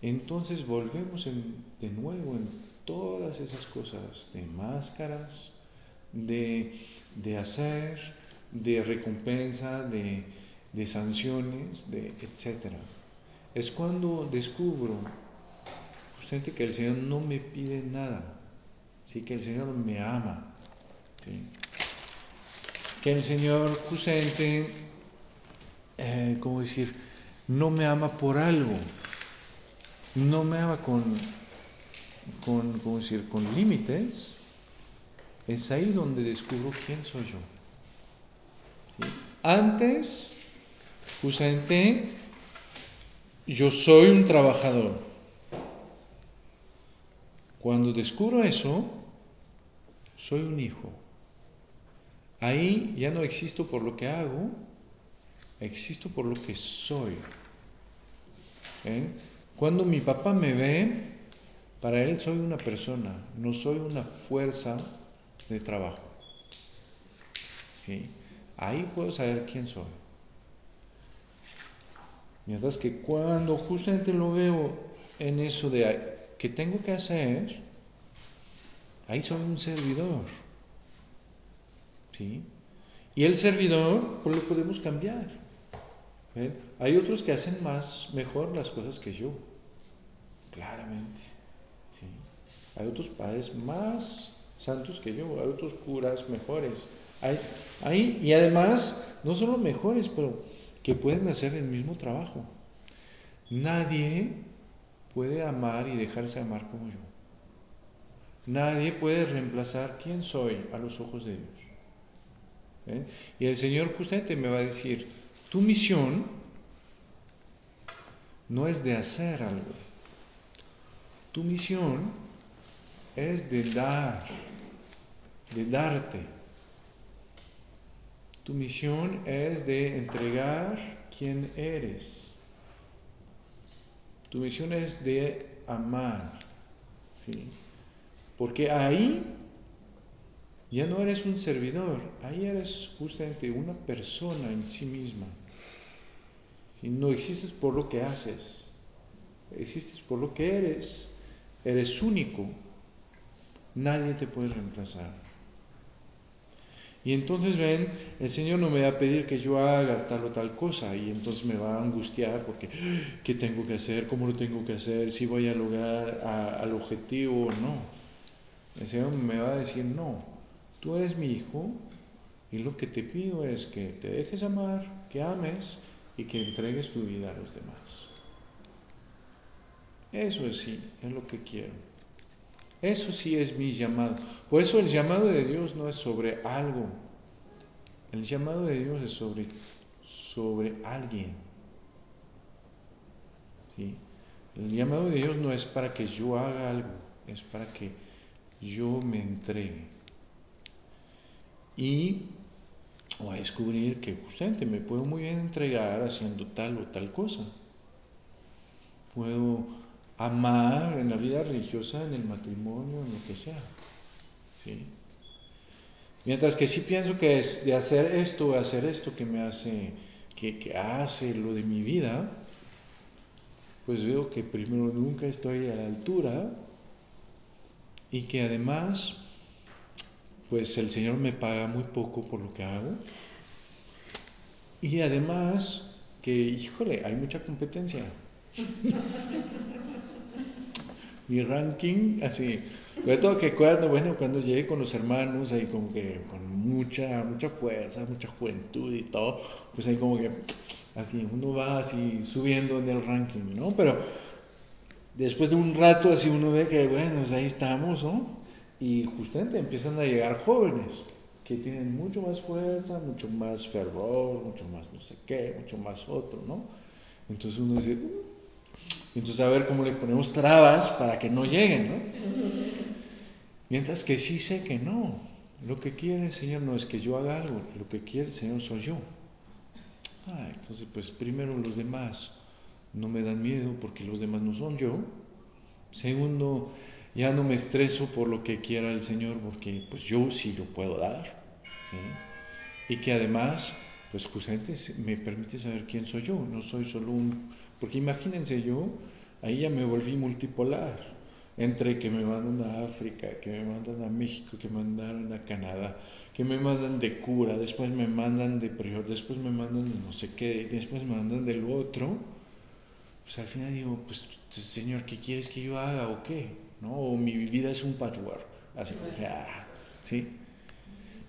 Entonces volvemos de nuevo en todas esas cosas de máscaras, de, hacer, de recompensa, de, sanciones, de etc. Es cuando descubro justamente que el Señor no me pide nada, ¿sí? que el Señor me ama, que el Señor justamente, eh, ¿cómo decir?, no me ama por algo, no me ama con, con, decir? con límites, es ahí donde descubro quién soy yo. Antes, justamente, yo soy un trabajador. Cuando descubro eso, soy un hijo. Ahí ya no existo por lo que hago, existo por lo que soy. ¿Eh? Cuando mi papá me ve, para él soy una persona, no soy una fuerza de trabajo. ¿Sí? Ahí puedo saber quién soy. Mientras que cuando justamente lo veo en eso de que tengo que hacer, ahí soy un servidor. ¿Sí? Y el servidor, pues lo podemos cambiar. Hay otros que hacen más, mejor las cosas que yo. Claramente. ¿sí? Hay otros padres más santos que yo, hay otros curas mejores. Hay, hay, y además, no solo mejores, pero que pueden hacer el mismo trabajo. Nadie puede amar y dejarse amar como yo. Nadie puede reemplazar quién soy a los ojos de Dios. ¿Eh? Y el Señor justamente me va a decir, tu misión no es de hacer algo, tu misión es de dar, de darte. Tu misión es de entregar quien eres. Tu misión es de amar. ¿sí? Porque ahí ya no eres un servidor, ahí eres justamente una persona en sí misma. Y no existes por lo que haces, existes por lo que eres Eres único. Nadie te puede reemplazar. Y entonces ven, el Señor no me va a pedir que yo haga tal o tal cosa y entonces me va a angustiar porque ¿qué tengo que hacer? ¿Cómo lo tengo que hacer? ¿Si voy a lograr al objetivo o no? el Señor me va a decir, no, tú eres mi hijo y lo que te pido es que te dejes amar, que ames y que entregues tu vida a los demás. Eso es sí, es lo que quiero. Eso sí es mi llamado. Por eso el llamado de Dios no es sobre algo. El llamado de Dios es sobre, sobre alguien. ¿Sí? El llamado de Dios no es para que yo haga algo, es para que yo me entregue. Y voy a descubrir que justamente me puedo muy bien entregar haciendo tal o tal cosa. Puedo amar en la vida religiosa, en el matrimonio, en lo que sea. ¿sí? Mientras que sí pienso que es de hacer esto, hacer esto que me hace, que, que hace lo de mi vida, pues veo que primero nunca estoy a la altura y que además, pues el Señor me paga muy poco por lo que hago. Y además que, híjole, hay mucha competencia. [laughs] Mi ranking, así, sobre todo que cuando, bueno, cuando llegué con los hermanos, ahí que con mucha, mucha fuerza, mucha juventud y todo, pues ahí como que, así, uno va así subiendo en el ranking, ¿no? Pero después de un rato así uno ve que, bueno, pues ahí estamos, ¿no? Y justamente empiezan a llegar jóvenes que tienen mucho más fuerza, mucho más fervor, mucho más no sé qué, mucho más otro, ¿no? Entonces uno dice, entonces a ver cómo le ponemos trabas para que no lleguen, ¿no? Mientras que sí sé que no. Lo que quiere el Señor no es que yo haga algo, lo que quiere el Señor soy yo. Ah, entonces pues primero los demás no me dan miedo porque los demás no son yo. Segundo, ya no me estreso por lo que quiera el Señor porque pues yo sí lo puedo dar. Y que además pues justamente me permite saber quién soy yo, no soy solo un porque imagínense yo, ahí ya me volví multipolar, entre que me mandan a África, que me mandan a México, que me mandaron a Canadá, que me mandan de cura, después me mandan de prior, después me mandan de no sé qué, después me mandan del otro, pues al final digo, pues Señor, ¿qué quieres que yo haga o qué? ¿No? O mi vida es un patchwork, así, ah, ¿sí?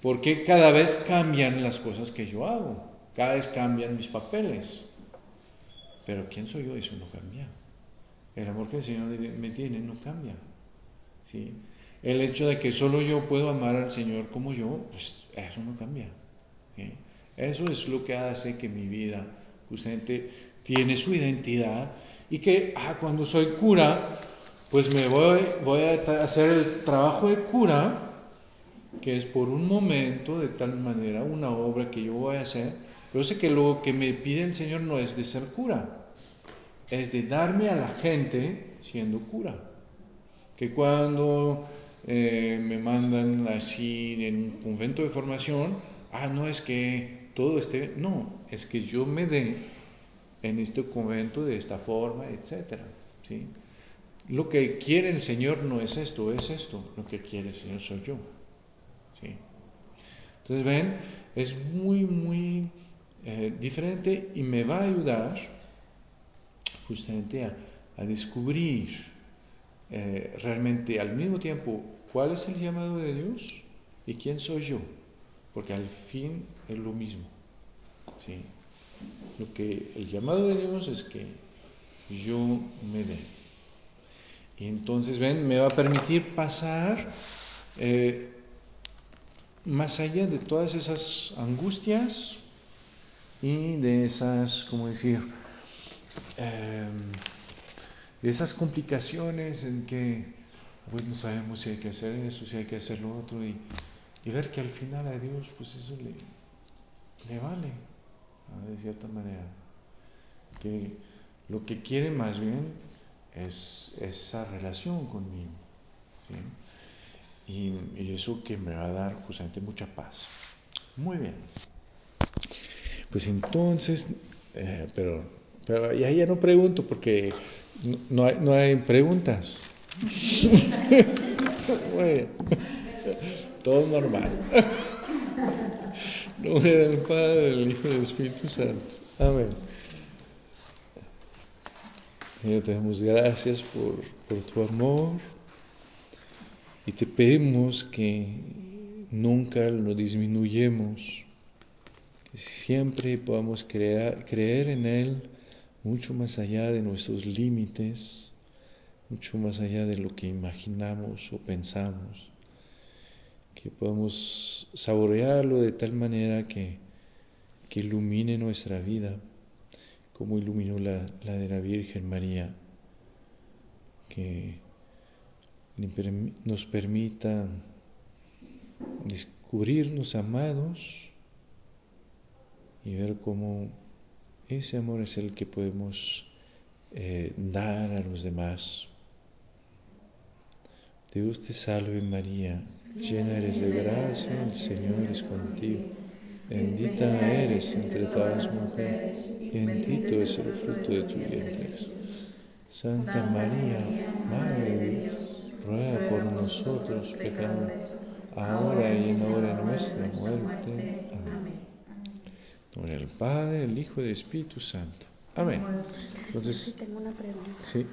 Porque cada vez cambian las cosas que yo hago, cada vez cambian mis papeles. Pero ¿quién soy yo? Eso no cambia. El amor que el Señor me tiene no cambia. ¿sí? El hecho de que solo yo puedo amar al Señor como yo, pues eso no cambia. Eso es lo que hace que mi vida justamente tiene su identidad y que ah, cuando soy cura, pues me voy, voy a hacer el trabajo de cura, que es por un momento, de tal manera, una obra que yo voy a hacer, pero sé que lo que me pide el Señor no es de ser cura, es de darme a la gente siendo cura. Que cuando eh, me mandan así en un convento de formación, ah, no es que todo esté, no, es que yo me dé en este convento de esta forma, etc. ¿sí? Lo que quiere el Señor no es esto, es esto. Lo que quiere el Señor soy yo. ¿sí? Entonces, ven, es muy, muy eh, diferente y me va a ayudar justamente a, descubrir eh, realmente al mismo tiempo cuál es el llamado de Dios y quién soy yo, porque al fin es lo mismo. ¿sí? Lo que el llamado de Dios es que yo me dé. Y entonces, ven, me va a permitir pasar eh, más allá de todas esas angustias y de esas, como decir, Em, esas complicaciones en que pues no sabemos si hay que hacer eso, si hay que hacer lo otro y, ver que al final a Dios pues eso le, le vale, de cierta manera. Que lo que quiere más bien es esa relación conmigo. Y, eso que me va a dar justamente mucha paz. Muy bien. Pues entonces, eh, pero pero ya, ya no pregunto porque no, hay, no hay preguntas. [laughs] Todo normal. Nombre del Padre, del Hijo y del Espíritu Santo. Amén. Señor, te damos gracias por, por tu amor Y te pedimos que nunca lo disminuyemos, que siempre podamos creer en Él mucho más allá de nuestros límites, mucho más allá de lo que imaginamos o pensamos, que podamos saborearlo de tal manera que, que ilumine nuestra vida, como iluminó la, la de la Virgen María, que nos permita descubrirnos amados y ver cómo ese amor es el que podemos eh, dar a los demás. Dios te salve María, llena eres de gracia, el Señor es contigo. Bendita eres entre todas las mujeres, bendito es el fruto de tu vientre. Santa María, Madre de Dios, ruega por nosotros pecadores, ahora y en la hora de nuestra muerte. Gloria al Padre, el Hijo y el Espíritu Santo. Amén. Entonces, tengo una pregunta. sí.